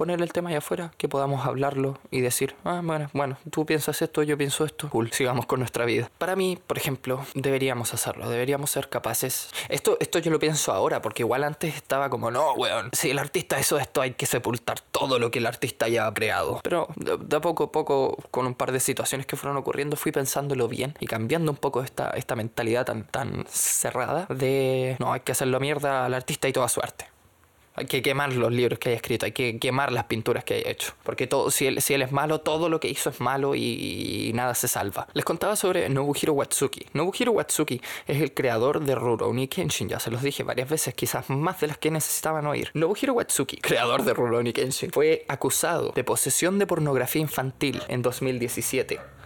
poner el tema allá afuera, que podamos hablarlo y decir, ah, bueno, bueno, tú piensas esto, yo pienso esto, cool, sigamos con nuestra vida. Para mí, por ejemplo, deberíamos hacerlo, deberíamos ser capaces. Esto, esto yo lo pienso ahora, porque igual antes estaba como, no, weón, si el artista hizo esto, hay que sepultar todo lo que el artista haya creado. Pero de, a poco a poco, con un par de situaciones que fueron ocurriendo, fui pensándolo bien y cambiando un poco esta, esta mentalidad tan, tan cerrada de, no, hay que hacerlo mierda al artista y toda suerte. Hay que quemar los libros que haya escrito, hay que quemar las pinturas que haya hecho. Porque todo, si, él, si él es malo, todo lo que hizo es malo y, y nada se salva. Les contaba sobre Nobuhiro Watsuki. Nobuhiro Watsuki es el creador de Rurouni Kenshin. Ya se los dije varias veces, quizás más de las que necesitaban oír. Nobuhiro Watsuki, creador de Rurouni Kenshin, fue acusado de posesión de pornografía infantil en 2017.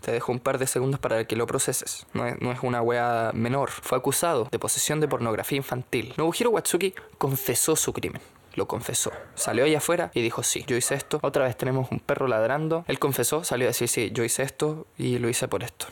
Te dejo un par de segundos para que lo proceses. No es, no es una wea menor. Fue acusado de posesión de pornografía infantil. Nobuhiro Watsuki confesó su crimen. Lo confesó. Salió allá afuera y dijo, sí, yo hice esto. Otra vez tenemos un perro ladrando. Él confesó, salió a decir, sí, yo hice esto y lo hice por esto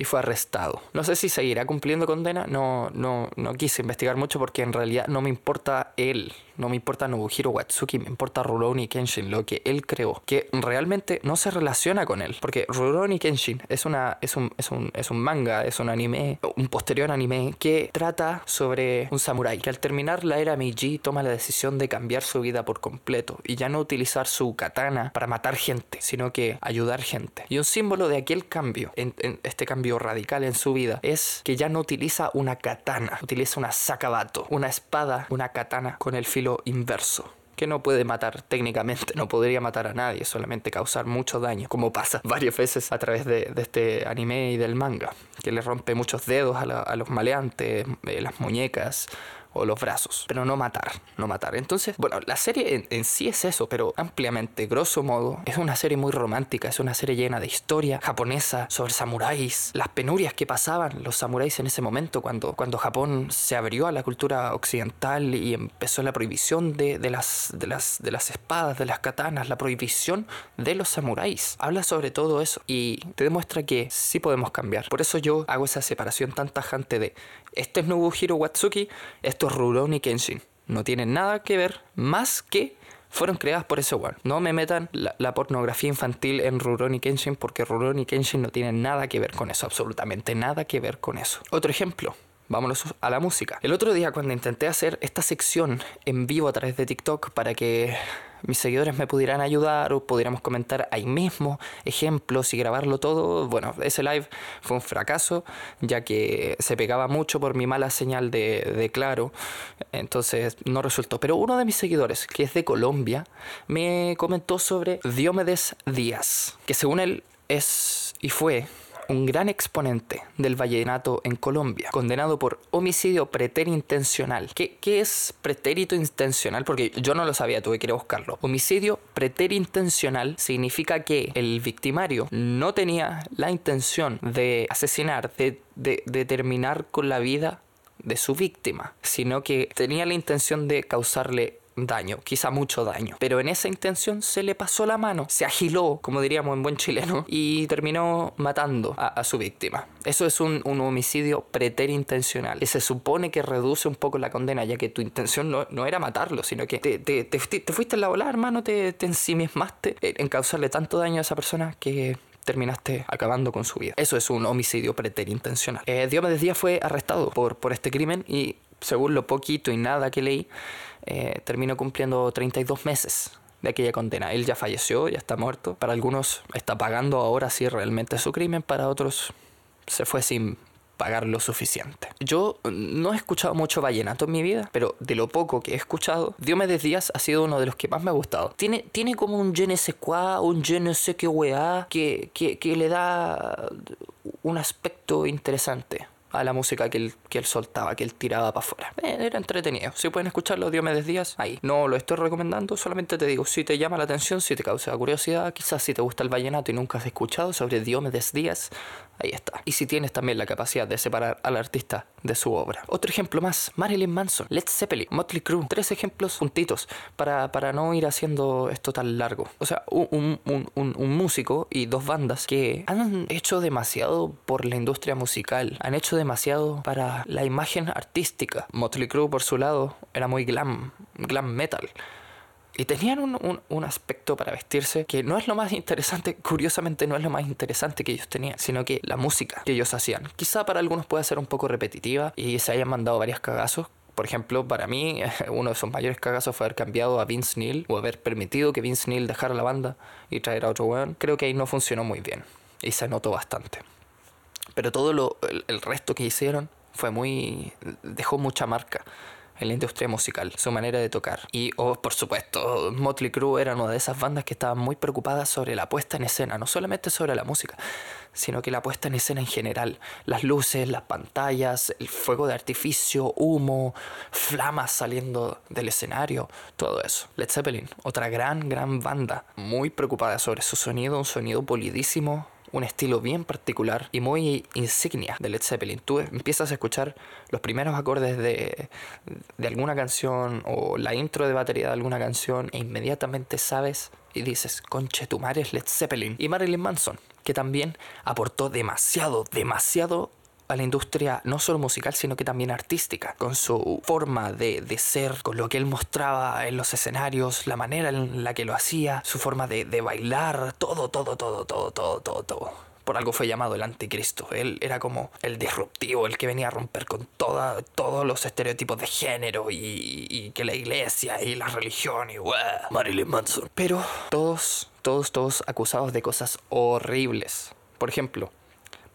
y fue arrestado. No sé si seguirá cumpliendo condena, no, no, no quise investigar mucho porque en realidad no me importa él, no me importa Nobuhiro Watsuki, me importa Rurouni Kenshin, lo que él creó, que realmente no se relaciona con él, porque Rurouni Kenshin es, una, es, un, es, un, es un manga, es un anime, un posterior anime que trata sobre un samurái que al terminar la era Meiji toma la decisión de cambiar su vida por completo y ya no utilizar su katana para matar gente, sino que ayudar gente. Y un símbolo de aquel cambio, en, en este cambio radical en su vida es que ya no utiliza una katana, utiliza una sakabato, una espada, una katana con el filo inverso que no puede matar técnicamente, no podría matar a nadie, solamente causar mucho daño, como pasa varias veces a través de, de este anime y del manga, que le rompe muchos dedos a, la, a los maleantes, eh, las muñecas, o los brazos, pero no matar, no matar. Entonces, bueno, la serie en, sí es eso, pero ampliamente, grosso modo, es una serie muy romántica, es una serie llena de historia japonesa sobre samuráis, las penurias que pasaban los samuráis en ese momento cuando, cuando Japón se abrió a la cultura occidental y empezó la prohibición de, de, las, de, las, de las espadas, de las katanas, la prohibición de los samuráis. Habla sobre todo eso y te demuestra que sí podemos cambiar. Por eso yo hago esa separación tan tajante de este es Nobuhiro Watsuki, esto es Rurouni Kenshin. No tienen nada que ver más que fueron creadas por ese one. No me metan la, la, pornografía infantil en Rurouni Kenshin porque Rurouni Kenshin no tiene nada que ver con eso, absolutamente nada que ver con eso. Otro ejemplo. Vámonos a la música. El otro día cuando intenté hacer esta sección en vivo a través de TikTok para que mis seguidores me pudieran ayudar o pudiéramos comentar ahí mismo ejemplos y grabarlo todo. Bueno, ese live fue un fracaso ya que se pegaba mucho por mi mala señal de, de claro, entonces no resultó. Pero uno de mis seguidores, que es de Colombia, me comentó sobre Diomedes Díaz, que según él es y fue un gran exponente del vallenato en Colombia, condenado por homicidio preterintencional. ¿Qué, ¿Qué, es pretérito intencional? Porque yo no lo sabía, tuve que ir a buscarlo. Homicidio preterintencional significa que el victimario no tenía la intención de asesinar, de, de, de terminar con la vida de su víctima, sino que tenía la intención de causarle daño, quizá mucho daño. Pero en esa intención se le pasó la mano, se agiló, como diríamos en buen chileno, y terminó matando a, su víctima. Eso es un, un, homicidio preterintencional, que se supone que reduce un poco la condena, ya que tu intención no, no era matarlo, sino que te, te, te, te fuiste en la bola, hermano, te, te ensimismaste en causarle tanto daño a esa persona que terminaste acabando con su vida. Eso es un homicidio preterintencional. Eh, Diomedes Díaz fue arrestado por, por este crimen y según lo poquito y nada que leí, eh, terminó cumpliendo 32 meses de aquella condena. Él ya falleció, ya está muerto. Para algunos está pagando ahora sí realmente su crimen, para otros se fue sin pagar lo suficiente. Yo no he escuchado mucho vallenato en mi vida, pero de lo poco que he escuchado, Diomedes Díaz ha sido uno de los que más me ha gustado. Tiene, tiene como un je ne sais quoi, un je ne sais qué weá, que, que, que le da un aspecto interesante a la música que él, que él soltaba, que él tiraba para afuera. Eh, era entretenido. Si pueden escucharlo Diomedes Díaz, ahí. No lo estoy recomendando, solamente te digo, si te llama la atención, si te causa curiosidad, quizás si te gusta el vallenato y nunca has escuchado sobre Diomedes Díaz, ahí está. Y si tienes también la capacidad de separar al artista de su obra. Otro ejemplo más, Marilyn Manson, Led Zeppelin, Motley Crue. Tres ejemplos juntitos para, para no ir haciendo esto tan largo. O sea, un, un, un, un músico y dos bandas que han hecho demasiado por la industria musical, han hecho demasiado para la imagen artística. Motley Crue, por su lado, era muy glam, glam metal. Y tenían un, un, aspecto para vestirse que no es lo más interesante, curiosamente no es lo más interesante que ellos tenían, sino que la música que ellos hacían. Quizá para algunos pueda ser un poco repetitiva y se hayan mandado varios cagazos. Por ejemplo, para mí, uno de sus mayores cagazos fue haber cambiado a Vince Neil o haber permitido que Vince Neil dejara la banda y traer a otro weón. Creo que ahí no funcionó muy bien y se notó bastante. Pero todo lo, el resto que hicieron fue muy. dejó mucha marca en la industria musical, su manera de tocar. Y, oh, por supuesto, Motley Crue era una de esas bandas que estaban muy preocupadas sobre la puesta en escena, no solamente sobre la música, sino que la puesta en escena en general. Las luces, las pantallas, el fuego de artificio, humo, flamas saliendo del escenario, todo eso. Led Zeppelin, otra gran, gran banda, muy preocupada sobre su sonido, un sonido polidísimo, un estilo bien particular y muy insignia de Led Zeppelin. Tú empiezas a escuchar los primeros acordes de, de alguna canción o la intro de batería de alguna canción e inmediatamente sabes y dices, conche, tu madre es Led Zeppelin. Y Marilyn Manson, que también aportó demasiado, demasiado a la industria no solo musical, sino que también artística, con su forma de, de, ser, con lo que él mostraba en los escenarios, la manera en la que lo hacía, su forma de, de bailar, todo, todo, todo, todo, todo, todo, todo. Por algo fue llamado el anticristo. Él era como el disruptivo, el que venía a romper con toda, todos los estereotipos de género y, y que la iglesia y la religión y ¡Wow! Marilyn Manson. Pero todos, todos, todos acusados de cosas horribles. Por ejemplo,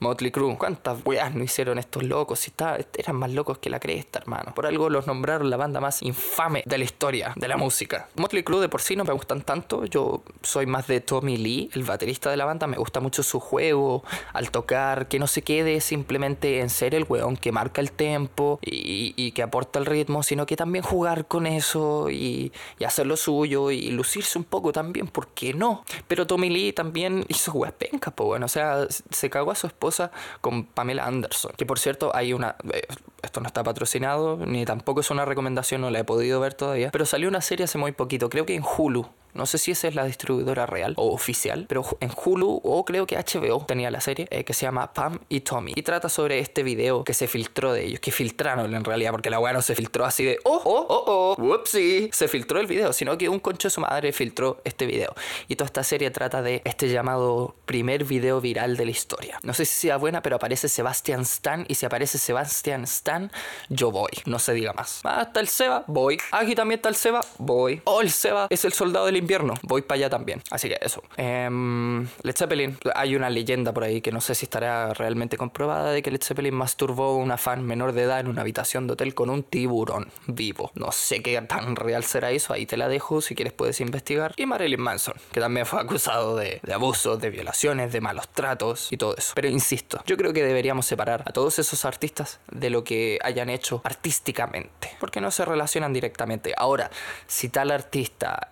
Motley Crue. ¿Cuántas weas no hicieron estos locos? Si está, eran más locos que la cresta, hermano. Por algo los nombraron la banda más infame de la historia de la música. Motley Crue de por sí no me gustan tanto. Yo soy más de Tommy Lee, el baterista de la banda. Me gusta mucho su juego al tocar, que no se quede simplemente en ser el weón que marca el tempo y, que aporta el ritmo, sino que también jugar con eso y, y hacer lo suyo y lucirse un poco también, ¿por qué no? Pero Tommy Lee también hizo weas pencas, pues bueno, o sea, se cagó a su esposa con Pamela Anderson. Que por cierto, hay una. Eh, esto no está patrocinado, ni tampoco es una recomendación, no la he podido ver todavía. Pero salió una serie hace muy poquito, creo que en Hulu. No sé si esa es la distribuidora real o oficial, pero en Hulu o creo que HBO tenía la serie eh, que se llama Pam y Tommy. Y trata sobre este video que se filtró de ellos, que filtraron en realidad, porque la weá no se filtró así de oh, oh, oh, oh, whoopsie. Se filtró el video, sino que un concho de su madre filtró este video. Y toda esta serie trata de este llamado primer video viral de la historia. No sé si sea buena, pero aparece Sebastian Stan. Y si aparece Sebastian Stan, yo voy. No se diga más. Ah, está el Seba, voy. Aquí también está el Seba, voy. Oh, el Seba es el soldado del invierno. Voy para allá también. Así que eso. Eh, Led. Hay una leyenda por ahí que no sé si estará realmente comprobada de que Led Zeppelin masturbó a una fan menor de edad en una habitación de hotel con un tiburón vivo. No sé qué tan real será eso. Ahí te la dejo. Si quieres puedes investigar. Y Marilyn Manson, que también fue acusado de abusos, de violaciones, de malos tratos y todo eso. Pero insisto, yo creo que deberíamos separar a todos esos artistas de lo que hayan hecho artísticamente. Porque no se relacionan directamente. Ahora, si tal artista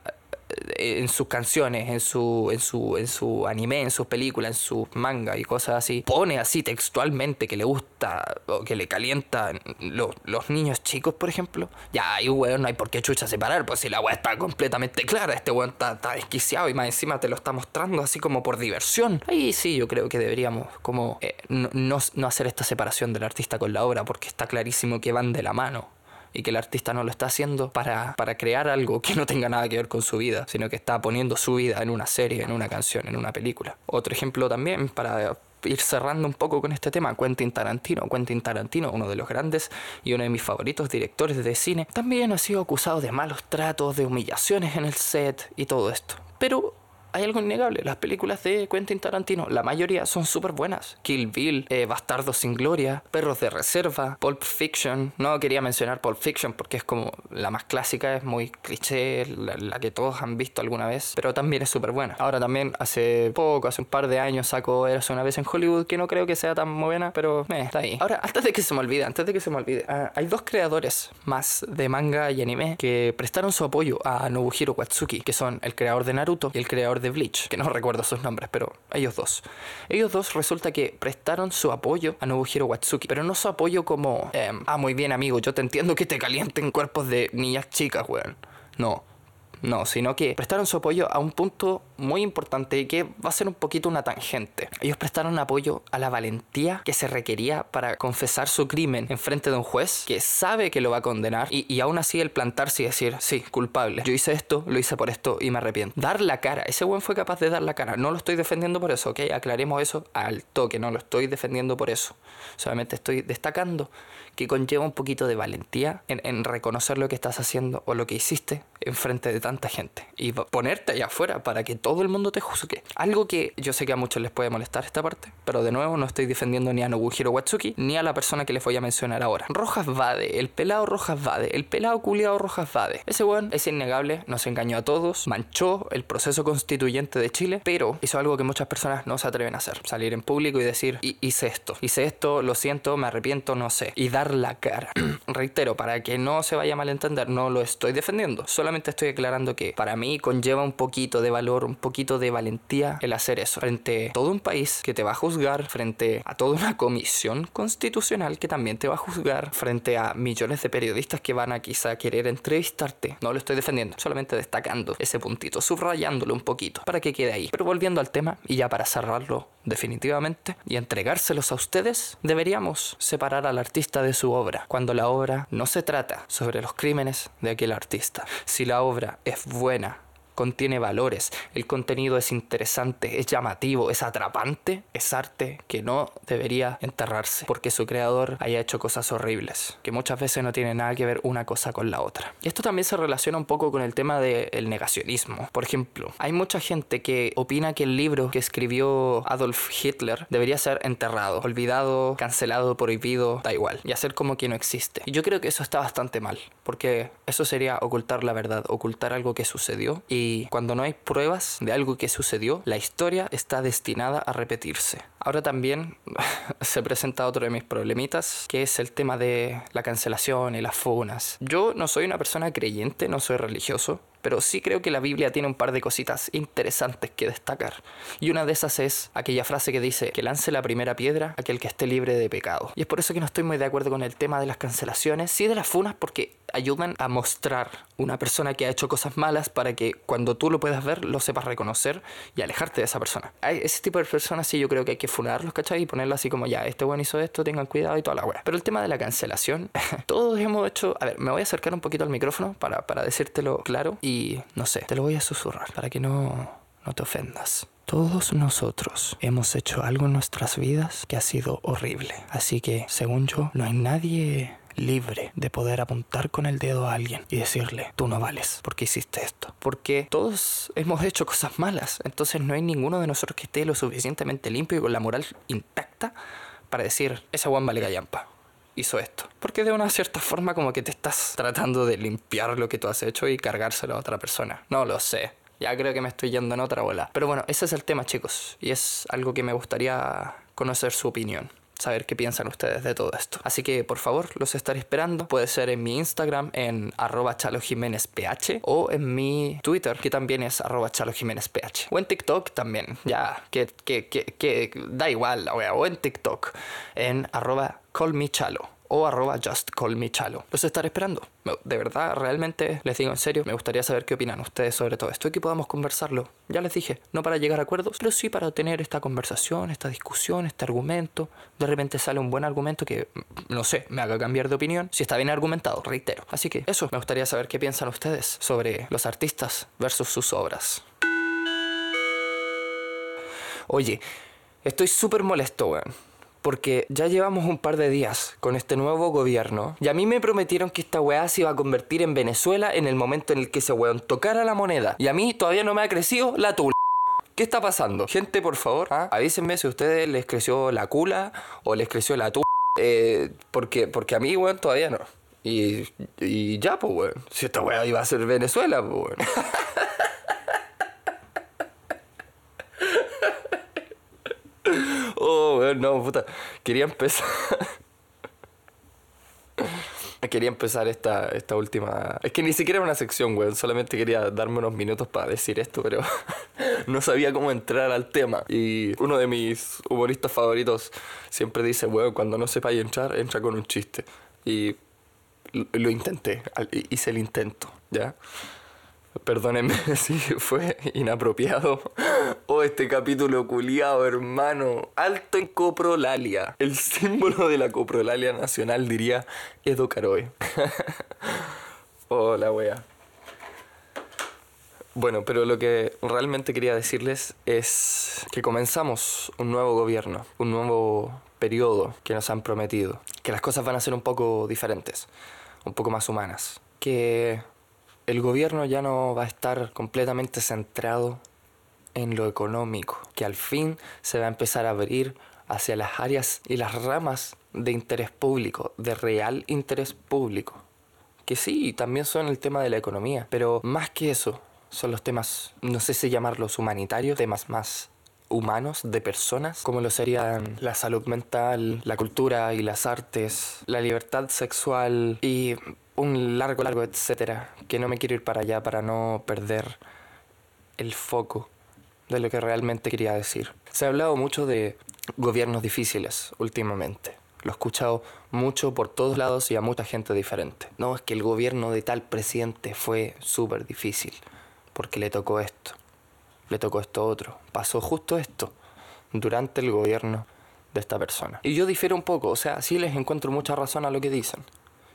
en sus canciones, en su, en su, en su anime, en sus películas, en sus manga y cosas así, pone así textualmente que le gusta o que le calientan los, los niños chicos, por ejemplo, ya ahí, weón, no hay por qué chucha separar, pues si la weá está completamente clara, este weón está, está desquiciado y más encima te lo está mostrando así como por diversión. Ahí sí, yo creo que deberíamos como eh, no, no, no hacer esta separación del artista con la obra, porque está clarísimo que van de la mano y que el artista no lo está haciendo para, para crear algo que no tenga nada que ver con su vida, sino que está poniendo su vida en una serie, en una canción, en una película. Otro ejemplo también para ir cerrando un poco con este tema, Quentin Tarantino. Quentin Tarantino, uno de los grandes y uno de mis favoritos directores de cine, también ha sido acusado de malos tratos, de humillaciones en el set y todo esto. Pero hay algo innegable. Las películas de Quentin Tarantino, la mayoría son súper buenas. Kill Bill, eh, Bastardos sin Gloria, Perros de Reserva, Pulp Fiction. No quería mencionar Pulp Fiction porque es como la más clásica, es muy cliché, la, que todos han visto alguna vez, pero también es súper buena. Ahora también hace poco, hace un par de años sacó Eras una vez en Hollywood, que no creo que sea tan buena, pero eh, está ahí. Ahora, antes de que se me olvide, antes de que se me olvide, ah, hay dos creadores más de manga y anime que prestaron su apoyo a Nobuhiro Watsuki, que son el creador de Naruto y el creador de Bleach, que no recuerdo sus nombres, pero ellos dos. Ellos dos resulta que prestaron su apoyo a Nobuhiro Watsuki, pero no su apoyo como, em, ah, muy bien amigo, yo te entiendo que te calienten cuerpos de niñas chicas, weón. No. No, sino que prestaron su apoyo a un punto muy importante y que va a ser un poquito una tangente. Ellos prestaron apoyo a la valentía que se requería para confesar su crimen en frente de un juez que sabe que lo va a condenar y, y aún así el plantarse y decir, sí, culpable. Yo hice esto, lo hice por esto y me arrepiento. Dar la cara. Ese buen fue capaz de dar la cara. No lo estoy defendiendo por eso, ¿ok? Aclaremos eso al toque. No lo estoy defendiendo por eso. Solamente estoy destacando que conlleva un poquito de valentía en, en reconocer lo que estás haciendo o lo que hiciste en frente de tanta gente y ponerte allá afuera para que todo el mundo te juzgue. Algo que yo sé que a muchos les puede molestar esta parte, pero de nuevo no estoy defendiendo ni a Nobuhiro Watsuki ni a la persona que les voy a mencionar ahora. Rojas Vade, el pelado Rojas Vade, el pelado culiado Rojas Vade. Ese weón es innegable, nos engañó a todos, manchó el proceso constituyente de Chile, pero hizo algo que muchas personas no se atreven a hacer. Salir en público y decir, hice esto, hice esto, lo siento, me arrepiento, no sé. Y dar la cara. Reitero, para que no se vaya a malentender, no lo estoy defendiendo. Solamente estoy aclarando que para mí conlleva un poquito de valor, un poquito de valentía el hacer eso. Frente a todo un país que te va a juzgar, frente a toda una comisión constitucional que también te va a juzgar, frente a millones de periodistas que van a quizá querer entrevistarte. No lo estoy defendiendo, solamente destacando ese puntito, subrayándolo un poquito para que quede ahí. Pero volviendo al tema y ya para cerrarlo definitivamente y entregárselos a ustedes, deberíamos separar al artista de su obra, cuando la obra no se trata sobre los crímenes de aquel artista. Si la obra es buena, contiene valores, el contenido es interesante, es llamativo, es atrapante, es arte que no debería enterrarse porque su creador haya hecho cosas horribles, que muchas veces no tienen nada que ver una cosa con la otra. Y esto también se relaciona un poco con el tema del negacionismo. Por ejemplo, hay mucha gente que opina que el libro que escribió Adolf Hitler debería ser enterrado, olvidado, cancelado, prohibido, da igual, y hacer como que no existe. Y yo creo que eso está bastante mal, porque eso sería ocultar la verdad, ocultar algo que sucedió y y cuando no hay pruebas de algo que sucedió, la historia está destinada a repetirse. Ahora también se presenta otro de mis problemitas, que es el tema de la cancelación y las funas. Yo no soy una persona creyente, no soy religioso, pero sí creo que la Biblia tiene un par de cositas interesantes que destacar. Y una de esas es aquella frase que dice que lance la primera piedra aquel que esté libre de pecado. Y es por eso que no estoy muy de acuerdo con el tema de las cancelaciones, sí de las funas porque ayudan a mostrar una persona que ha hecho cosas malas para que cuando tú lo puedas ver lo sepas reconocer y alejarte de esa persona. Hay ese tipo de personas sí yo creo que hay que funarlos, ¿cachai? Y ponerlo así como ya, este bueno hizo esto, tengan cuidado y toda la wea. Pero el tema de la cancelación, todos hemos hecho... A ver, me voy a acercar un poquito al micrófono para, para decírtelo claro y no sé, te lo voy a susurrar para que no, no te ofendas. Todos nosotros hemos hecho algo en nuestras vidas que ha sido horrible. Así que, según yo, no hay nadie libre de poder apuntar con el dedo a alguien y decirle, tú no vales porque hiciste esto. Porque todos hemos hecho cosas malas, entonces no hay ninguno de nosotros que esté lo suficientemente limpio y con la moral intacta para decir, esa Juan vale gallampa. Hizo esto. Porque de una cierta forma como que te estás tratando de limpiar lo que tú has hecho y cargárselo a otra persona. No lo sé. Ya creo que me estoy yendo en otra bola. Pero bueno, ese es el tema chicos. Y es algo que me gustaría conocer su opinión saber qué piensan ustedes de todo esto. Así que por favor, los estaré esperando. Puede ser en mi Instagram en arroba chalojiménezph o en mi Twitter que también es arroba chalojiménezph o en TikTok también, ya, que, que, que, que da igual o en TikTok en arroba callmechalo o arroba just call me chalo. Los estaré esperando. De verdad, realmente les digo en serio, me gustaría saber qué opinan ustedes sobre todo esto y que podamos conversarlo. Ya les dije, no para llegar a acuerdos, pero sí para tener esta conversación, esta discusión, este argumento. De repente sale un buen argumento que, no sé, me haga cambiar de opinión. Si está bien argumentado, reitero. Así que eso, me gustaría saber qué piensan ustedes sobre los artistas versus sus obras. Oye, estoy súper molesto, weón porque ya llevamos un par de días con este nuevo gobierno y a mí me prometieron que esta weá se iba a convertir en Venezuela en el momento en el que ese weón tocara la moneda y a mí todavía no me ha crecido la tula. ¿Qué está pasando? Gente, por favor, ¿ah? avísenme si a ustedes les creció la cula o les creció la tu... Eh, porque, porque a mí, weón, todavía no. Y, y ya, pues, weón. Si esta weá iba a ser Venezuela, pues, weón. oh, no, puta. Quería empezar... Quería empezar esta, esta última... Es que ni siquiera era una sección, weón. Solamente quería darme unos minutos para decir esto, pero no sabía cómo entrar al tema. Y uno de mis humoristas favoritos siempre dice, weón, cuando no sepáis entrar, entra con un chiste. Y lo, intenté, hice el intento, ¿ya? Perdónenme si fue inapropiado. Oh, este capítulo culiado, hermano. Alto en coprolalia. El símbolo de la coprolalia nacional diría Edo Caroe. oh, wea. Bueno, pero lo que realmente quería decirles es que comenzamos un nuevo gobierno, un nuevo periodo que nos han prometido, que las cosas van a ser un poco diferentes, un poco más humanas, que el gobierno ya no va a estar completamente centrado en lo económico, que al fin se va a empezar a abrir hacia las áreas y las ramas de interés público, de real interés público que sí, también son el tema de la economía, pero más que eso, son los temas, no sé si llamarlos humanitarios, temas más humanos, de personas, como lo serían la salud mental, la cultura y las artes, la libertad sexual y un largo, largo, etcétera, que no me quiero ir para allá para no perder el foco de lo que realmente quería decir. Se ha hablado mucho de gobiernos difíciles últimamente. Lo he escuchado mucho por todos lados y a mucha gente diferente. No, es que el gobierno de tal presidente fue súper difícil, porque le tocó esto, le tocó esto otro. Pasó justo esto durante el gobierno de esta persona. Y yo difiero un poco, o sea, sí les encuentro mucha razón a lo que dicen.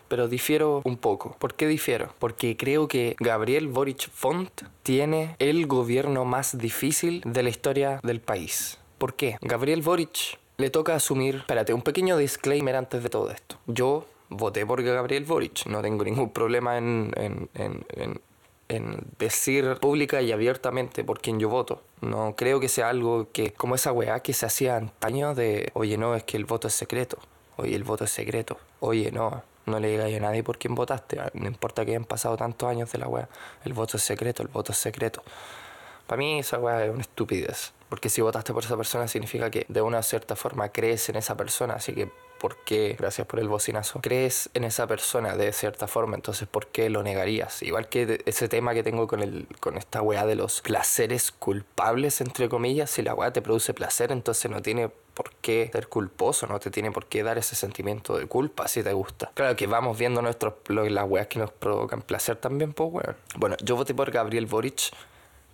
Pero difiero un poco. ¿Por qué difiero? Porque creo que Gabriel Boric Font tiene el gobierno más difícil de la historia del país. ¿Por qué? Gabriel Boric le toca asumir... Espérate, un pequeño disclaimer antes de todo esto. Yo voté por Gabriel Boric. No tengo ningún problema en, en, en, en en decir pública y abiertamente por quién yo voto. No creo que sea algo que, como esa weá que se hacía antaño de, oye, no, es que el voto es secreto. Oye, el voto es secreto. Oye, no, no le digáis a nadie por quién votaste. No importa que hayan pasado tantos años de la weá. El voto es secreto, el voto es secreto. Para mí esa weá es una estupidez. Porque si votaste por esa persona significa que de una cierta forma crees en esa persona. Así que, ¿por qué? Gracias por el bocinazo. Crees en esa persona de cierta forma. Entonces, ¿por qué lo negarías? Igual que ese tema que tengo con, el, con esta weá de los placeres culpables, entre comillas. Si la weá te produce placer, entonces no tiene por qué ser culposo. No te tiene por qué dar ese sentimiento de culpa si te gusta. Claro que vamos viendo nuestros, las weas que nos provocan placer también, pues weón. Bueno, yo voté por Gabriel Boric.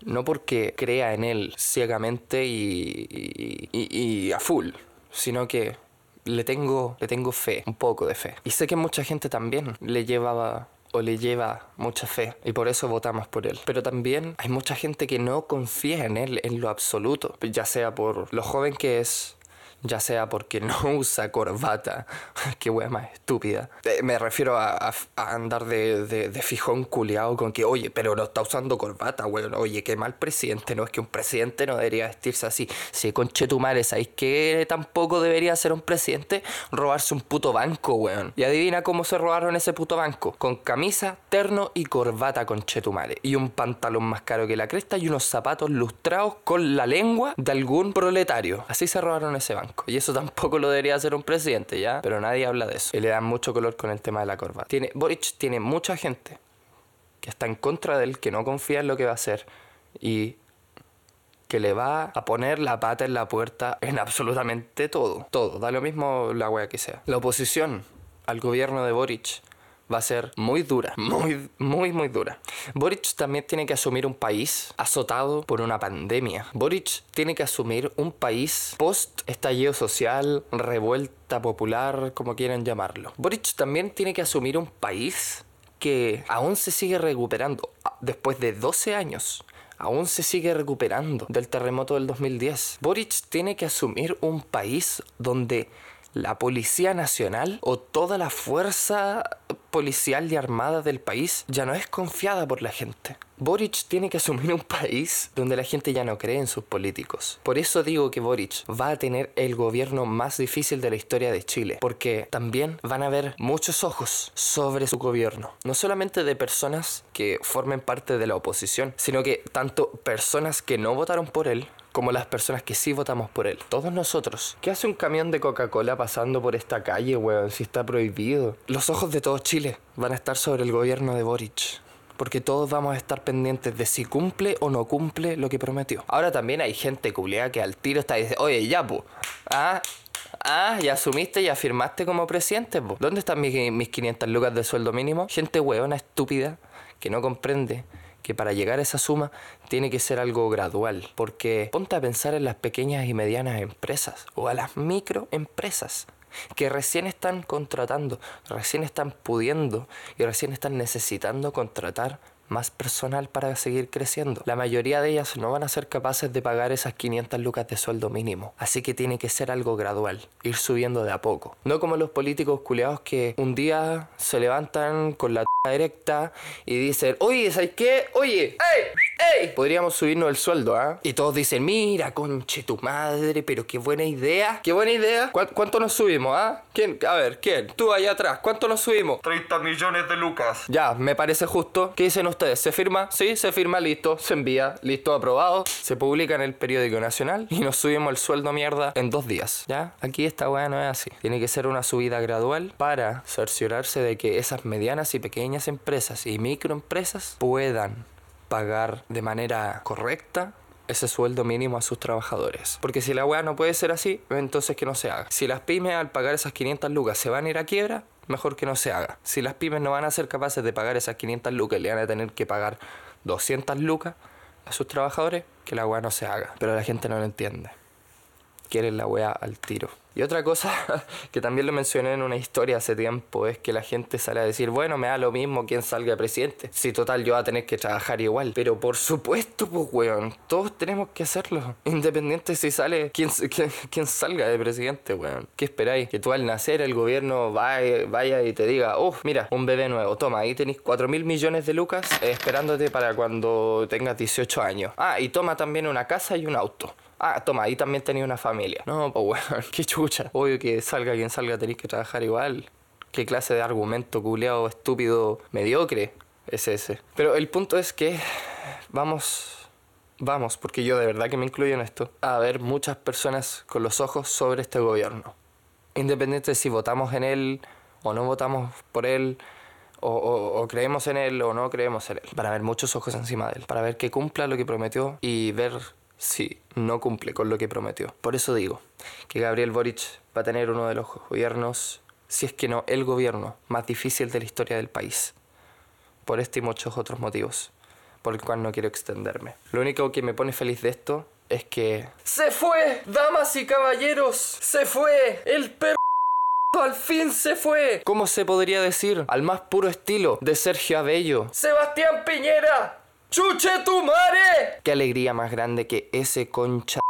No porque crea en él ciegamente y, y, y- y a full, sino que le tengo, le tengo fe, un poco de fe. Y sé que mucha gente también le llevaba o le lleva mucha fe y por eso votamos por él. Pero también hay mucha gente que no confía en él en lo absoluto, ya sea por lo joven que es, ya sea porque no usa corbata, qué wea más estúpida. Eh, me refiero a, andar de, de, fijón culeado con que, oye, pero no está usando corbata, weón. Oye, qué mal presidente, no es que un presidente no debería vestirse así. Si conche tu madre, ¿sabéis que tampoco debería ser un presidente? Robarse un puto banco, weón. Y adivina cómo se robaron ese puto banco. Con camisa, terno y corbata conche tu. Y un pantalón más caro que la cresta y unos zapatos lustrados con la lengua de algún proletario. Así se robaron ese banco. Y eso tampoco lo debería hacer un presidente, ¿ya? Pero nadie habla de eso. Y le dan mucho color con el tema de la corbata. Tiene, Boric tiene mucha gente que está en contra de él, que no confía en lo que va a hacer. Y que le va a poner la pata en la puerta en absolutamente todo. Todo, da lo mismo la wea que sea. La oposición al gobierno de Boric va a ser muy dura, muy, muy, muy dura. Boric también tiene que asumir un país azotado por una pandemia. Boric tiene que asumir un país post estallido social, revuelta popular, como quieran llamarlo. Boric también tiene que asumir un país que aún se sigue recuperando a- después de 12 años. Aún se sigue recuperando del terremoto del 2010. Boric tiene que asumir un país donde la Policía Nacional o toda la fuerza policial y armada del país ya no es confiada por la gente. Boric tiene que asumir un país donde la gente ya no cree en sus políticos. Por eso digo que Boric va a tener el gobierno más difícil de la historia de Chile, porque también van a haber muchos ojos sobre su gobierno. No solamente de personas que formen parte de la oposición, sino que tanto personas que no votaron por él como las personas que sí votamos por él. Todos nosotros. ¿Qué hace un camión de Coca-Cola pasando por esta calle, weón? Si está prohibido. Los ojos de todo Chile van a estar sobre el gobierno de Boric. Porque todos vamos a estar pendientes de si cumple o no cumple lo que prometió. Ahora también hay gente culeada que al tiro está diciendo, oye, ya, pu. Ah, Ah, ya asumiste y afirmaste como presidente, po. ¿Dónde están mis, mis 500 lucas de sueldo mínimo? Gente hueona, estúpida, que no comprende que para llegar a esa suma tiene que ser algo gradual, porque ponte a pensar en las pequeñas y medianas empresas o a las microempresas que recién están contratando, recién están pudiendo y recién están necesitando contratar más personal para seguir creciendo. La mayoría de ellas no van a ser capaces de pagar esas 500 lucas de sueldo mínimo, así que tiene que ser algo gradual, ir subiendo de a poco. No como los políticos culeados que un día se levantan con la t directa y dicen, oye, ¿sabes qué? Oye, ¡ey! ¡Ey! Podríamos subirnos el sueldo, ¿ah? Y todos dicen, mira, conche tu madre, pero qué buena idea. ¿Qué buena idea? ¿Cuán- ¿Cuánto nos subimos, ah? ¿Quién? A ver, ¿quién? Tú allá atrás, ¿cuánto nos subimos? 30 millones de lucas. Ya, me parece justo. ¿Qué dicen ustedes? ¿Se firma? Sí, se firma, listo. Se envía, listo, aprobado. Se publica en el periódico nacional y nos subimos el sueldo mierda en dos días. ¿Ya? Aquí esta weá no es así. Tiene que ser una subida gradual para cerciorarse de que esas medianas y pequeñas empresas y microempresas puedan pagar de manera correcta ese sueldo mínimo a sus trabajadores. Porque si la weá no puede ser así, entonces que no se haga. Si las pymes al pagar esas 500 lucas se van a ir a quiebra, mejor que no se haga. Si las pymes no van a ser capaces de pagar esas 500 lucas y le van a tener que pagar 200 lucas a sus trabajadores, que la weá no se haga. Pero la gente no lo entiende. Quieren la weá al tiro. Y otra cosa que también lo mencioné en una historia hace tiempo es que la gente sale a decir, bueno, me da lo mismo quién salga presidente. Si total yo voy a tener que trabajar igual. Pero por supuesto, pues weón, todos tenemos que hacerlo. Independiente si sale quién, quién, quién salga de presidente, weón. ¿Qué esperáis? Que tú al nacer el gobierno vaya, vaya y te diga, oh, mira, un bebé nuevo, toma, ahí tenéis 4 mil millones de lucas eh, esperándote para cuando tengas 18 años. Ah, y toma también una casa y un auto. Ah, toma, ahí también tenía una familia. No, pues bueno, qué chucha. Obvio que salga quien salga tenéis que trabajar igual. ¿Qué clase de argumento culeado, estúpido, mediocre es ese? Pero el punto es que vamos, vamos, porque yo de verdad que me incluyo en esto, a ver muchas personas con los ojos sobre este gobierno. Independiente de si votamos en él o no votamos por él, o, o- o creemos en él o no creemos en él. Para ver muchos ojos encima de él, para ver que cumpla lo que prometió y ver si no cumple con lo que prometió. Por eso digo que Gabriel Boric va a tener uno de los gobiernos, si es que no el gobierno más difícil de la historia del país. Por este y muchos otros motivos, por el cual no quiero extenderme. Lo único que me pone feliz de esto es que... ¡Se fue! ¡Damas y caballeros! ¡Se fue! ¡El perro! ¡Al fin se fue! ¿Cómo se podría decir? Al más puro estilo de Sergio Abello. ¡Sebastián Piñera! ¡Chuche tu madre! ¡Qué alegría más grande que ese concha!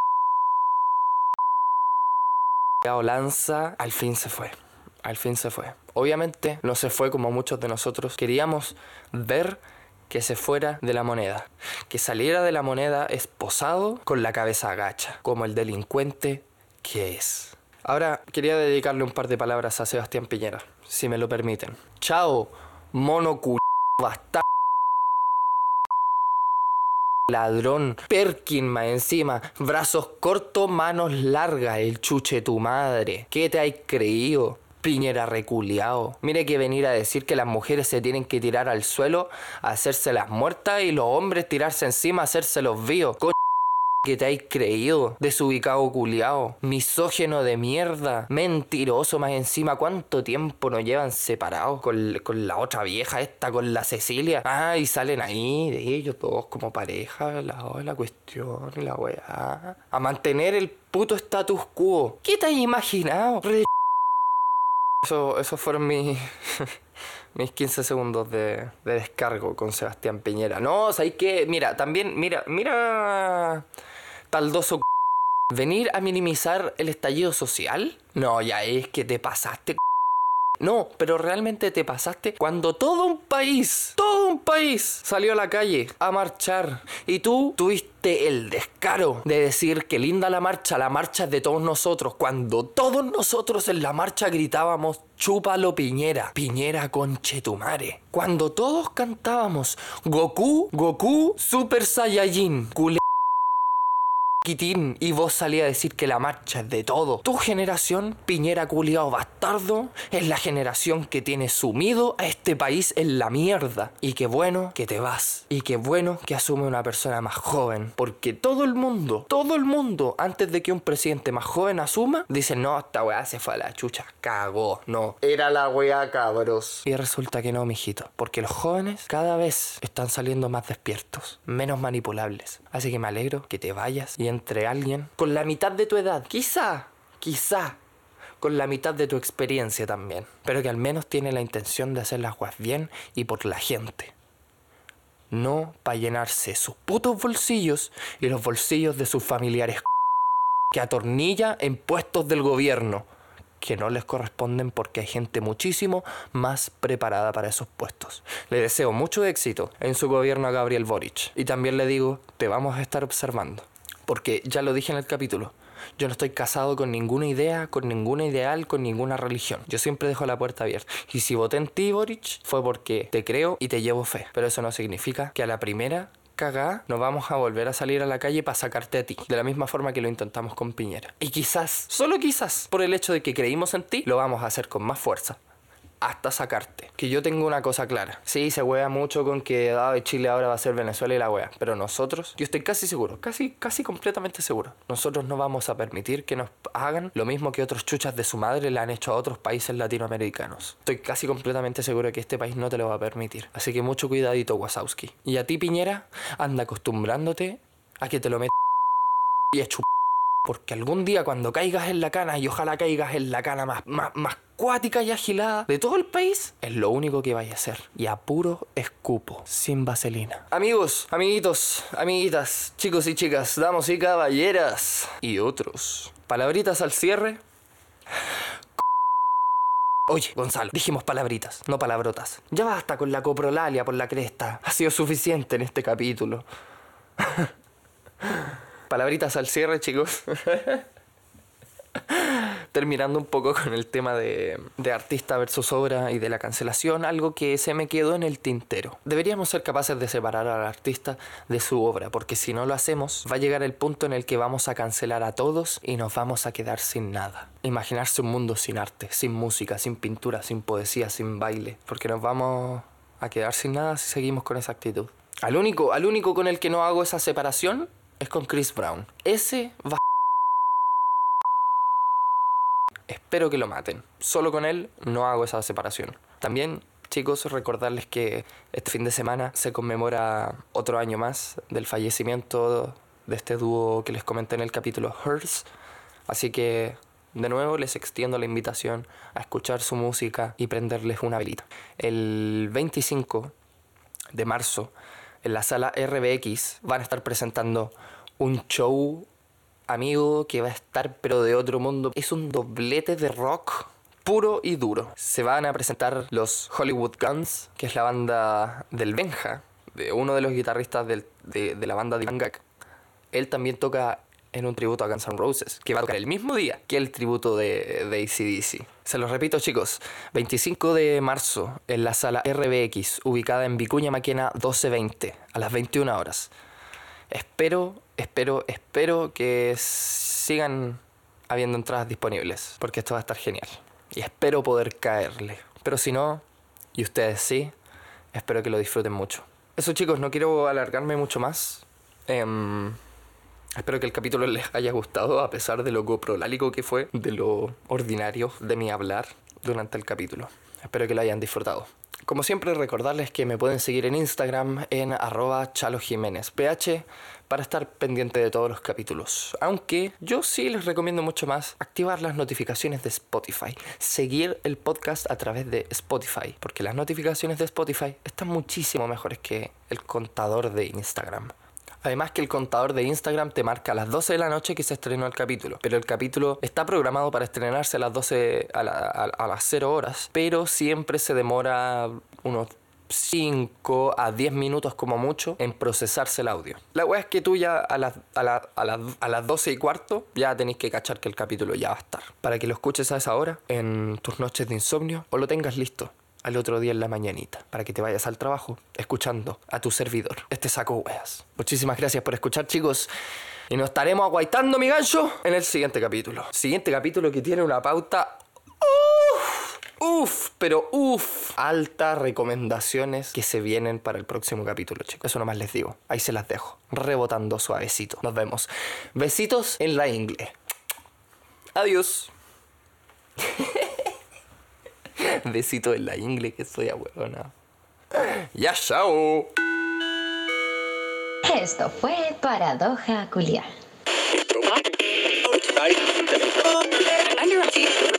Lanza al fin se fue. Al fin se fue. Obviamente no se fue como muchos de nosotros queríamos ver que se fuera de la moneda. Que saliera de la moneda esposado con la cabeza agacha, como el delincuente que es. Ahora quería dedicarle un par de palabras a Sebastián Piñera, si me lo permiten. Chao, mono bastardo ladrón, Perkin más encima, brazos cortos, manos largas, el chuche tu madre. ¿Qué te hay creído? Piñera reculeado. Mire que venir a decir que las mujeres se tienen que tirar al suelo, hacerse las muertas y los hombres tirarse encima, hacerse los vivos. Que te hay creído, desubicado culiao, misógeno de mierda, mentiroso más encima, ¿cuánto tiempo nos llevan separados con, con la otra vieja esta, con la Cecilia? Ah, y salen ahí de ellos todos como pareja, la, la cuestión, la weá. A mantener el puto status quo. ¿Qué te has imaginado? Re- Eso, esos fueron mis, mis 15 segundos de, de descargo con Sebastián Piñera. No, ¿sabes qué? Mira, también, mira, mira, taldoso c- venir a minimizar el estallido social. No, ya es que te pasaste. No, pero realmente te pasaste cuando todo un país, todo un país salió a la calle a marchar y tú tuviste el descaro de decir que linda la marcha, la marcha es de todos nosotros, cuando todos nosotros en la marcha gritábamos chúpalo Piñera, Piñera conchetumare. Cuando todos cantábamos Goku, Goku, Super Saiyajin, culé Quitín y vos salí a decir que la marcha es de todo. Tu generación, Piñera culiao bastardo, es la generación que tiene sumido a este país en la mierda. Y qué bueno que te vas. Y qué bueno que asume una persona más joven. Porque todo el mundo, todo el mundo, antes de que un presidente más joven asuma, dice, no, esta weá se fue a la chucha. Cagó. No. Era la weá, cabros. Y resulta que no, mijito. Porque los jóvenes cada vez están saliendo más despiertos, menos manipulables. Así que me alegro que te vayas y entre alguien con la mitad de tu edad, quizá, quizá, con la mitad de tu experiencia también, pero que al menos tiene la intención de hacer las cosas bien y por la gente. No para llenarse sus putos bolsillos y los bolsillos de sus familiares que atornilla en puestos del gobierno que no les corresponden porque hay gente muchísimo más preparada para esos puestos. Le deseo mucho éxito en su gobierno a Gabriel Boric y también le digo, te vamos a estar observando. Porque ya lo dije en el capítulo, yo no estoy casado con ninguna idea, con ninguna ideal, con ninguna religión. Yo siempre dejo la puerta abierta. Y si voté en ti, Boric, fue porque te creo y te llevo fe. Pero eso no significa que a la primera cagada nos vamos a volver a salir a la calle para sacarte a ti. De la misma forma que lo intentamos con Piñera. Y quizás, solo quizás, por el hecho de que creímos en ti, lo vamos a hacer con más fuerza hasta sacarte. Que yo tengo una cosa clara. Sí, se huea mucho con que ah, Chile ahora va a ser Venezuela y la wea. Pero nosotros, yo estoy casi seguro, casi, casi completamente seguro. Nosotros no vamos a permitir que nos hagan lo mismo que otros chuchas de su madre le han hecho a otros países latinoamericanos. Estoy casi completamente seguro que este país no te lo va a permitir. Así que mucho cuidadito, Wasowski. Y a ti, Piñera, anda acostumbrándote a que te lo metas y a chupar. Porque algún día cuando caigas en la cana, y ojalá caigas en la cana más, más, más cuática y agilada de todo el país, es lo único que vaya a hacer. Y a puro escupo, sin vaselina. Amigos, amiguitos, amiguitas, chicos y chicas, damos y caballeras y otros. Palabritas al cierre. Oye, Gonzalo, dijimos palabritas, no palabrotas. Ya basta con la coprolalia por la cresta. Ha sido suficiente en este capítulo. Palabritas al cierre, chicos. Terminando un poco con el tema de, de, artista versus obra y de la cancelación, algo que se me quedó en el tintero. Deberíamos ser capaces de separar al artista de su obra, porque si no lo hacemos, va a llegar el punto en el que vamos a cancelar a todos y nos vamos a quedar sin nada. Imaginarse un mundo sin arte, sin música, sin pintura, sin poesía, sin baile, porque nos vamos a quedar sin nada si seguimos con esa actitud. Al único, al único con el que no hago esa separación es con Chris Brown. Ese va... Espero que lo maten. Solo con él no hago esa separación. También, chicos, recordarles que este fin de semana se conmemora otro año más del fallecimiento de este dúo que les comenté en el capítulo Hearts. Así que, de nuevo, les extiendo la invitación a escuchar su música y prenderles una velita. El 25 de marzo en la sala RBX van a estar presentando un show amigo que va a estar pero de otro mundo. Es un doblete de rock puro y duro. Se van a presentar los Hollywood Guns, que es la banda del Benja, de uno de los guitarristas del, de, de, la banda de Gag. Él también toca en un tributo a Guns N' Roses, que va a tocar el mismo día que el tributo de, de ACDC. Se los repito chicos, 25 de marzo en la sala RBX, ubicada en Vicuña Maquena 1220, a las 21 horas. Espero, espero, espero que sigan habiendo entradas disponibles, porque esto va a estar genial. Y espero poder caerle. Pero si no, y ustedes sí, espero que lo disfruten mucho. Eso chicos, no quiero alargarme mucho más. Eh, Espero que el capítulo les haya gustado a pesar de lo coprolálico que fue, de lo ordinario de mi hablar durante el capítulo. Espero que lo hayan disfrutado. Como siempre recordarles que me pueden seguir en Instagram en arroba chalojiménezph para estar pendiente de todos los capítulos. Aunque yo sí les recomiendo mucho más activar las notificaciones de Spotify. Seguir el podcast a través de Spotify. Porque las notificaciones de Spotify están muchísimo mejores que el contador de Instagram. Además que el contador de Instagram te marca a las 12 de la noche que se estrenó el capítulo. Pero el capítulo está programado para estrenarse a las 12, a, la- las 0 horas. Pero siempre se demora unos 5 a 10 minutos como mucho en procesarse el audio. La weá es que tú ya a las, a, la- a las- a las 12 y cuarto ya tenéis que cachar que el capítulo ya va a estar. Para que lo escuches a esa hora en tus noches de insomnio o lo tengas listo al otro día en la mañanita para que te vayas al trabajo escuchando a tu servidor. Este saco weas. Muchísimas gracias por escuchar chicos. Y nos estaremos aguaitando, mi gancho, en el siguiente capítulo. Siguiente capítulo que tiene una pauta Uf, pero uf, altas recomendaciones que se vienen para el próximo capítulo, chicos. Eso nomás les digo. Ahí se las dejo. Rebotando suavecito. Nos vemos. Besitos en la ingle. Adiós. Besito en la ingle que soy a huevona. Ya, chao. Esto fue Paradoja Culiar. Under